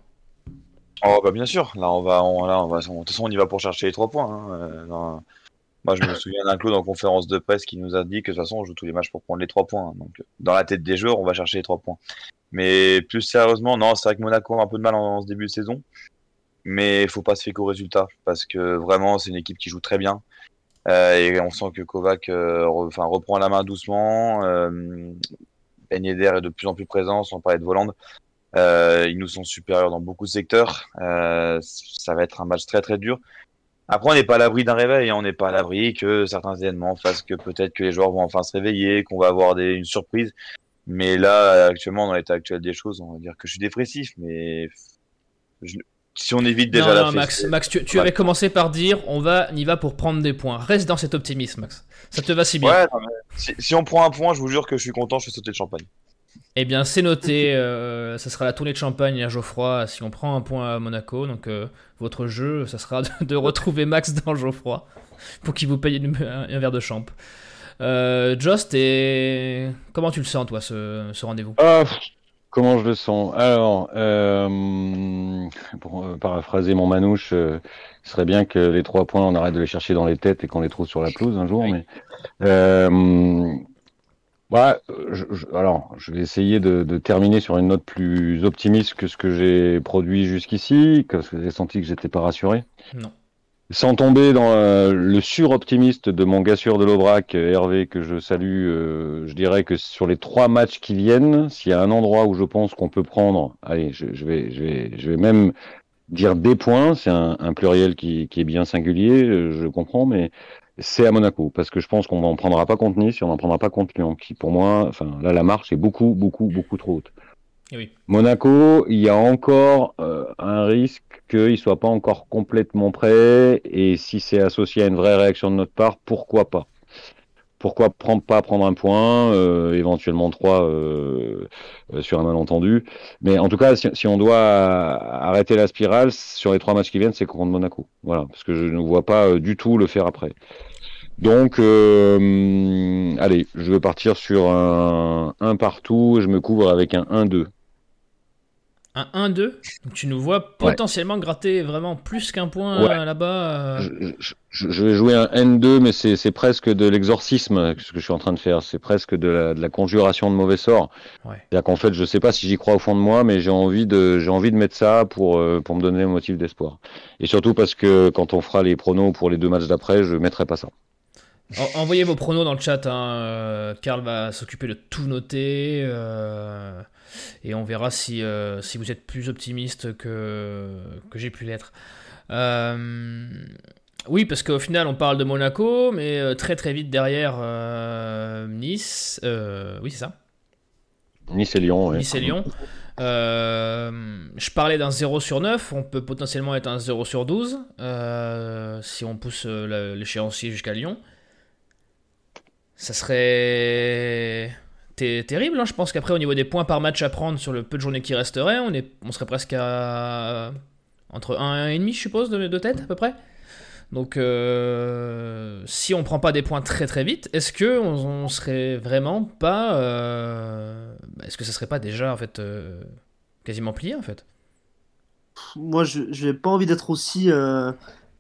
Oh bah bien sûr, là on va, là on va, de toute façon on y va pour chercher les trois points. Hein. Euh, Moi, je me souviens d'un Claude en conférence de presse qui nous a dit que de toute façon, on joue tous les matchs pour prendre les trois points. Donc, dans la tête des joueurs, on va chercher les trois points. Mais plus sérieusement, non, c'est vrai que Monaco a un peu de mal en, ce début de saison. Mais il faut pas se fier qu'au résultat parce que vraiment, c'est une équipe qui joue très bien. Euh, et on sent que Kovac euh, reprend la main doucement. Euh, ben est de plus en plus présent, sans parler de Voland. Euh, ils nous sont supérieurs dans beaucoup de secteurs. Euh, ça va être un match très très dur. Après, on n'est pas à l'abri d'un réveil, hein. on n'est pas à l'abri que certains événements fassent que peut-être que les joueurs vont enfin se réveiller, qu'on va avoir une surprise. Mais là, actuellement, dans l'état actuel des choses, on va dire que je suis dépressif, mais si on évite déjà la non, Max, Max, tu, avais commencé par dire on va, on y va pour prendre des points. Reste dans cet optimisme, Max. Ça te va si bien. Ouais, si, si, on prend un point, je vous jure que je suis content, je fais sauter de champagne. Eh bien, c'est noté. Euh, ça sera la tournée de champagne à Geoffroy si on prend un point à Monaco. Donc, euh, votre jeu, ça sera de, retrouver Max dans Geoffroy pour qu'il vous paye un, verre de champ. Euh, Jost, et... comment tu le sens, toi, ce, rendez-vous? Ah, Comment je le sens? Alors, euh, pour paraphraser mon manouche, ce serait bien que les trois points, on arrête de les chercher dans les têtes et qu'on les trouve sur la pelouse un jour. Mais bah, je, alors, je vais essayer de, terminer sur une note plus optimiste que ce que j'ai produit jusqu'ici, parce que j'ai senti que j'étais pas rassuré. Non. Sans tomber dans euh, le suroptimiste de mon gars sûr de l'Aubrac, Hervé, que je salue, euh, je dirais que sur les trois matchs qui viennent, s'il y a un endroit où je pense qu'on peut prendre, allez, je, vais, je, vais, je vais même dire des points, c'est un, pluriel qui, est bien singulier, euh, je comprends, mais c'est à Monaco, parce que je pense qu'on n'en prendra pas contre Nice on n'en prendra pas contre Lyon, qui pour moi, enfin là la marche est beaucoup, beaucoup, beaucoup trop haute. Eh Monaco, il y a encore euh, un risque qu'il ne soit pas encore complètement prêt, et si c'est associé à une vraie réaction de notre part, pourquoi pas? Pourquoi prendre, pas prendre un point, euh, éventuellement trois euh, sur un malentendu? Mais en tout cas, si, on doit arrêter la spirale sur les trois matchs qui viennent, c'est contre Monaco. Voilà, parce que je ne vois pas du tout le faire après. Donc, allez, je vais partir sur un 1 partout. Je me couvre avec un 1-2. Un 1-2 Donc tu nous vois potentiellement gratter vraiment plus qu'un point là-bas. Euh. Je, vais jouer un N2, mais c'est presque de l'exorcisme ce que je suis en train de faire. C'est presque de la, conjuration de mauvais sorts. C'est-à-dire qu'en fait, je sais pas si j'y crois au fond de moi, mais j'ai envie de envie de mettre ça pour euh, pour me donner un motif d'espoir. Et surtout parce que quand on fera les pronos pour les deux matchs d'après, je mettrai pas ça. Envoyez vos pronos dans le chat. Hein. Euh, Karl va s'occuper de tout noter. Euh, et on verra si, euh, si vous êtes plus optimiste que, que j'ai pu l'être. oui, parce qu'au final, on parle de Monaco, mais très très vite derrière Nice. oui, c'est ça. Nice et Lyon. Nice et Lyon. je parlais d'un 0 sur 9, on peut potentiellement être un 0 sur 12 si on pousse l'échéancier jusqu'à Lyon ça serait terrible. Hein. Je pense qu'après, au niveau des points par match à prendre sur le peu de journées qui resteraient, on, est... on serait presque à entre 1 et 1,5, je suppose, de, tête à peu près. Donc, euh, si on prend pas des points très très vite, est-ce que on, serait vraiment pas, euh, est-ce que ça serait pas déjà en fait euh, quasiment plié en fait? Moi, je n'ai pas envie d'être aussi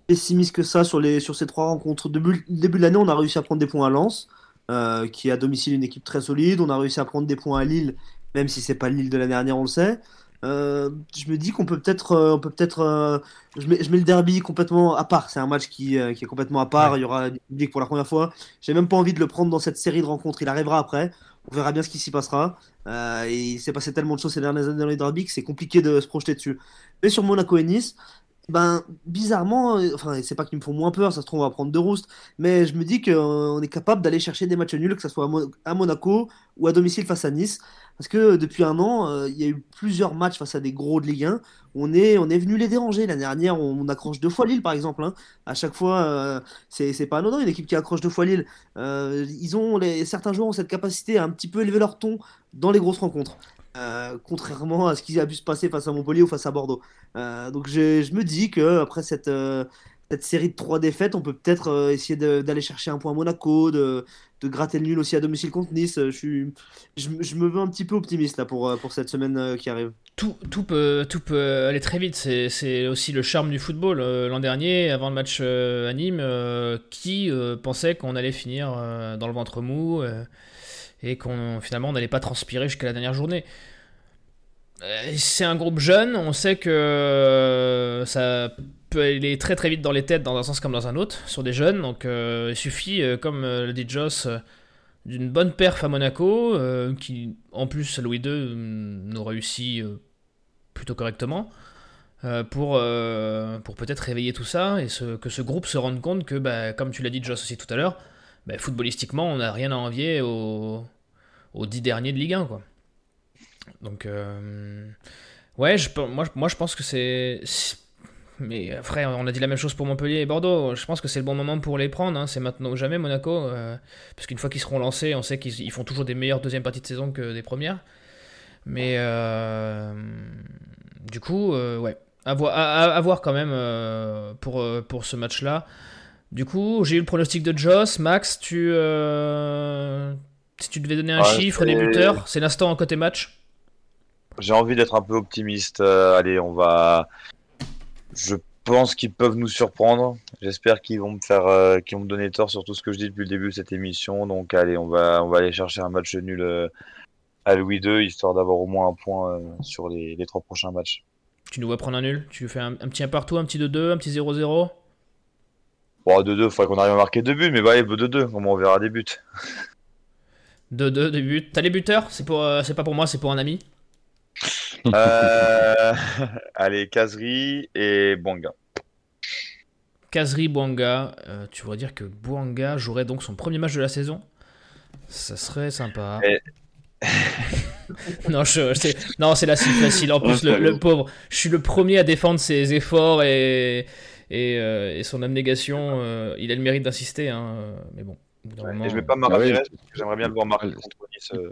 pessimiste que ça sur les sur ces trois rencontres. Début, début de l'année, on a réussi à prendre des points à Lens. Euh, qui est à domicile une équipe très solide. On a réussi à prendre des points à Lille, même si c'est pas Lille de la dernière, on le sait. Euh, je me dis qu'on peut peut-être, euh, on peut peut-être, je, mets, je, mets, le derby complètement à part. C'est un match qui, qui, est complètement à part. Il y aura du public pour la première fois. J'ai même pas envie de le prendre dans cette série de rencontres. Il arrivera après. On verra bien ce qui s'y passera. il s'est passé tellement de choses ces dernières années dans les derby que c'est compliqué de se projeter dessus. Mais sur Monaco et Nice, ben bizarrement, euh, enfin c'est pas qu'ils me font moins peur, ça se trouve on va prendre deux roustes, mais je me dis qu'on est capable d'aller chercher des matchs nuls, que ce soit à, Monaco ou à domicile face à Nice, parce que depuis un an, euh, il y a eu plusieurs matchs face à des gros de Ligue 1, on est, venu les déranger. L'année dernière, on, accroche deux fois Lille par exemple, hein. à chaque fois, euh, c'est pas anodin une équipe qui accroche deux fois Lille. ils ont les, certains joueurs ont cette capacité à un petit peu élever leur ton dans les grosses rencontres. Euh, contrairement à ce qui a pu se passer face à Montpellier ou face à Bordeaux. Euh, donc je, me dis que après cette, euh, cette série de trois défaites, on peut peut-être essayer d'aller chercher un point à Monaco, de, gratter le nul aussi à domicile contre Nice. Je, me veux un petit peu optimiste là pour, cette semaine qui arrive. Tout peut aller très vite. C'est aussi le charme du football. L'an dernier, avant le match à Nîmes, qui pensait qu'on allait finir dans le ventre mou et qu'on finalement n'allait pas transpirer jusqu'à la dernière journée. Euh, c'est un groupe jeune, on sait que euh, ça peut aller très très vite dans les têtes dans un sens comme dans un autre sur des jeunes, donc euh, il suffit, comme le dit Joss, d'une bonne perf à Monaco, qui en plus Louis II nous réussit plutôt correctement. pour, pour peut-être réveiller tout ça et que ce groupe se rende compte que, bah, comme tu l'as dit Joss aussi tout à l'heure, bah, footballistiquement, on n'a rien à envier aux, aux 10 derniers de Ligue 1. Quoi. Donc, euh, ouais, moi, moi je pense que c'est. Mais frère, on a dit la même chose pour Montpellier et Bordeaux. Je pense que c'est le bon moment pour les prendre. Hein. C'est maintenant ou jamais Monaco. Euh, parce qu'une fois qu'ils seront lancés, on sait qu'ils font toujours des meilleures deuxièmes parties de saison que des premières. Mais euh, du coup, ouais. À, voir, quand même pour, pour ce match-là. Du coup, j'ai eu le pronostic de Joss. Max, tu, si tu devais donner un chiffre, des buteurs, c'est l'instant en côté match J'ai envie d'être un peu optimiste. Euh, allez, on va. Je pense qu'ils peuvent nous surprendre. J'espère qu'ils vont me faire, euh, qu'ils vont me donner tort sur tout ce que je dis depuis le début de cette émission. Donc, allez, on va, on va aller chercher un match nul euh, à Louis II, histoire d'avoir au moins un point sur les, trois prochains matchs. Tu nous vois prendre un nul? Tu fais un, petit 1 partout, un petit 2-2, un petit 0-0 Bon, 2-2, il faudrait qu'on arrive à marquer deux buts, mais bah, 2-2, on verra des buts. 2-2 de buts. T'as les buteurs C'est pour, euh, c'est pas pour moi, c'est pour un ami. Euh, allez, Kazri et Bouanga. Kazri, Bouanga. Euh, tu voudrais dire que Bouanga jouerait donc son premier match de la saison Ça serait sympa. non, je, non, c'est là, c'est facile. En plus, le, pauvre, je suis le premier à défendre ses efforts et, et, son abnégation. il a le mérite d'insister, hein, mais bon je vais pas marquer parce que j'aimerais bien le voir marquer contre Nice euh,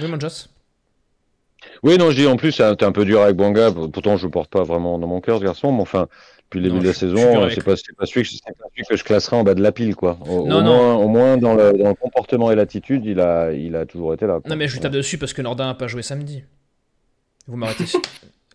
Oui, mon Joss Oui, non, je dis en plus, t'es un peu dur avec Bouanga. Pourtant, je le porte pas vraiment dans mon cœur, ce garçon. Mais enfin, depuis le début de la saison, c'est pas, pas, celui que, que je classerai en bas de la pile, quoi. Au, non, Moins, au moins, dans le, dans le, comportement et l'attitude, il a, il a toujours été là. Non, mais je lui tape dessus parce que Nordin a pas joué samedi. Vous m'arrêtez.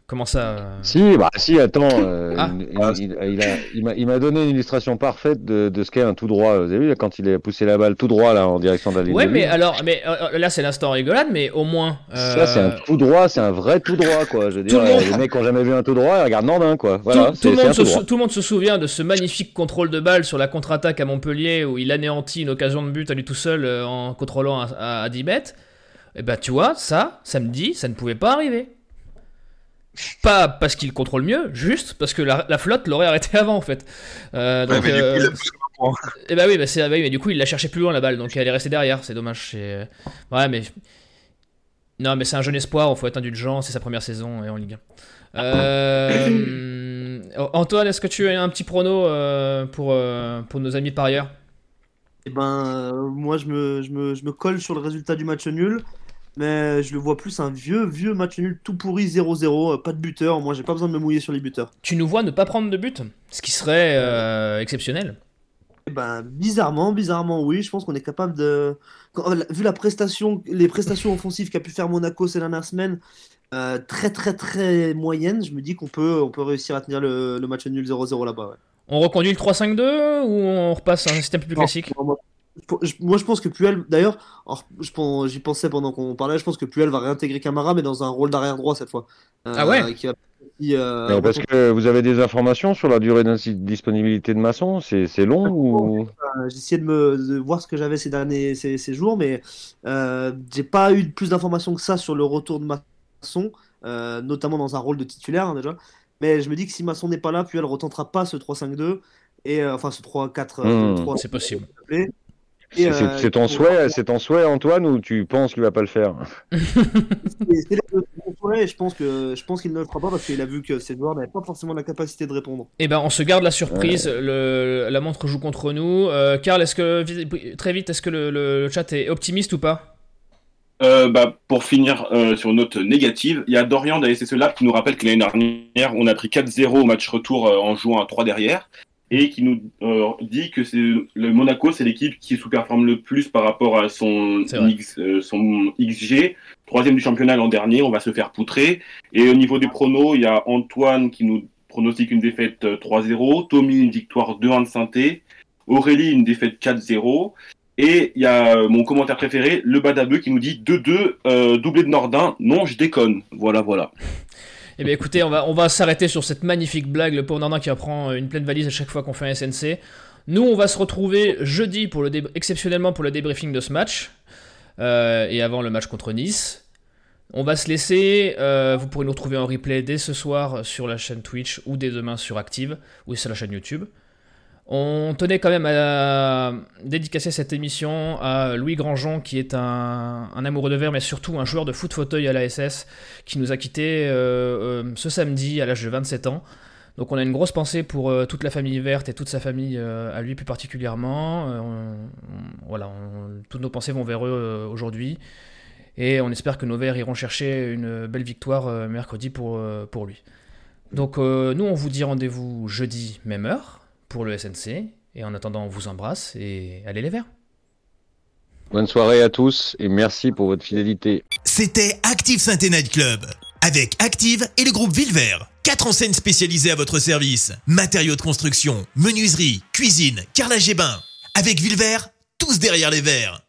Comment ça euh Si, bah si, attends. Euh, ah. il, m'a donné une illustration parfaite de, ce qu'est un tout droit. Vous avez vu quand il a poussé la balle tout droit là en direction de la ligne. Ouais, mais alors, mais euh, là c'est l'instant rigolade, mais au moins. Ça c'est un tout droit, c'est un vrai tout droit quoi. Je veux dire, les mecs qui n'ont jamais vu un tout droit, ils regardent Nordin quoi. Voilà, tout, le monde se, tout, le monde se, souvient de ce magnifique contrôle de balle sur la contre-attaque à Montpellier où il anéantit une occasion de but à lui tout seul en contrôlant à, à 10 mètres. Et eh ben tu vois, ça, samedi, ça ne pouvait pas arriver. Pas parce qu'il contrôle mieux, juste parce que la, flotte l'aurait arrêté avant en fait. Euh, donc, et eh bah oui, bah, bah oui, mais du coup il l'a cherché plus loin la balle, donc elle est restée derrière. C'est dommage. C'est ouais, mais non, mais c'est un jeune espoir. Il faut être indulgent. C'est sa première saison et en Ligue 1. Euh, Antoine, est-ce que tu as un petit prono euh, pour pour nos amis par ailleurs? Eh ben, moi je me, je me, je me colle sur le résultat du match nul mais je le vois plus un vieux, vieux match nul tout pourri 0-0, euh, pas de buteur. Moi, j'ai pas besoin de me mouiller sur les buteurs. Tu nous vois ne pas prendre de but Ce qui serait euh, exceptionnel. Eh ben, bizarrement, bizarrement, oui. Je pense qu'on est capable de. Vu la prestation, les prestations offensives qu'a pu faire Monaco ces dernières semaines, euh, très, très, très moyennes, je me dis qu'on peut, on peut réussir à tenir le, match nul 0-0 là-bas. On reconduit le 3-5-2 ou on repasse à un système plus classique? moi, je pense que Puel, d'ailleurs, j'y pensais pendant qu'on parlait, je pense que Puel va réintégrer Camara, mais dans un rôle d'arrière droit cette fois. Euh, ah ouais euh, Parce que vous avez des informations sur la durée de disponibilité de Masson C'est long ou J'essayais de, me, voir ce que j'avais ces derniers ces, jours, mais euh, j'ai pas eu plus d'informations que ça sur le retour de Masson, notamment dans un rôle de titulaire hein, déjà. Mais je me dis que si Masson n'est pas là, Puel retentera pas ce 3-5-2 et enfin ce 3-4. Hmm. C'est possible. Euh, c'est ton souhait, c'est ton souhait, Antoine, ou tu penses qu'il va pas le faire C'est mon souhait, je pense que je pense qu'il ne le fera pas parce qu'il a vu que ses joueurs n'avaient pas forcément la capacité de répondre. Eh ben, on se garde la surprise. Le, la montre joue contre nous. Euh, Karl, est-ce que très vite, est-ce que le, chat est optimiste ou pas? Euh, bah, pour finir euh, sur une note négative, il y a Dorian de la SSE Lab qui nous rappelle que l'année dernière, on a pris 4-0 au match retour euh, en jouant à 3 derrière et qui nous euh, dit que c'est le Monaco, c'est l'équipe qui sous-performe le plus par rapport à son, X, euh, son XG. Troisième du championnat l'an dernier, on va se faire poutrer. Et au niveau des pronos, il y a Antoine qui nous pronostique une défaite 3-0, Tommy une victoire 2-1 de synthé, Aurélie une défaite 4-0. Et il y a mon commentaire préféré, le Badabeu, qui nous dit 2-2, euh, doublé de Nordin. Non, je déconne. Voilà, voilà. Eh bien écoutez, on va, on s'arrêter sur cette magnifique blague, le pauvre Nordin qui apprend une pleine valise à chaque fois qu'on fait un SNC. Nous, on va se retrouver jeudi, pour le exceptionnellement pour le débriefing de ce match, euh, et avant le match contre Nice. On va se laisser, euh, vous pourrez nous retrouver en replay dès ce soir sur la chaîne Twitch ou dès demain sur Active ou sur la chaîne YouTube. On tenait quand même à dédicacer cette émission à Louis Grandjean, qui est un, amoureux de verre, mais surtout un joueur de foot fauteuil à l'ASS, qui nous a quittés euh, euh, ce samedi à l'âge de 27 ans. Donc on a une grosse pensée pour euh, toute la famille verte et toute sa famille à lui plus particulièrement. voilà, toutes nos pensées vont vers eux aujourd'hui. Et on espère que nos verts iront chercher une belle victoire mercredi pour, pour lui. Donc nous on vous dit rendez-vous jeudi, même heure pour le SNC. Et en attendant, on vous embrasse et allez les verts. Bonne soirée à tous et merci pour votre fidélité. C'était Active saint Night Club avec Active et le groupe Villevert. Quatre enseignes spécialisées à votre service. Matériaux de construction, menuiserie, cuisine, carrelage et bain. Avec Villevert, tous derrière les verres.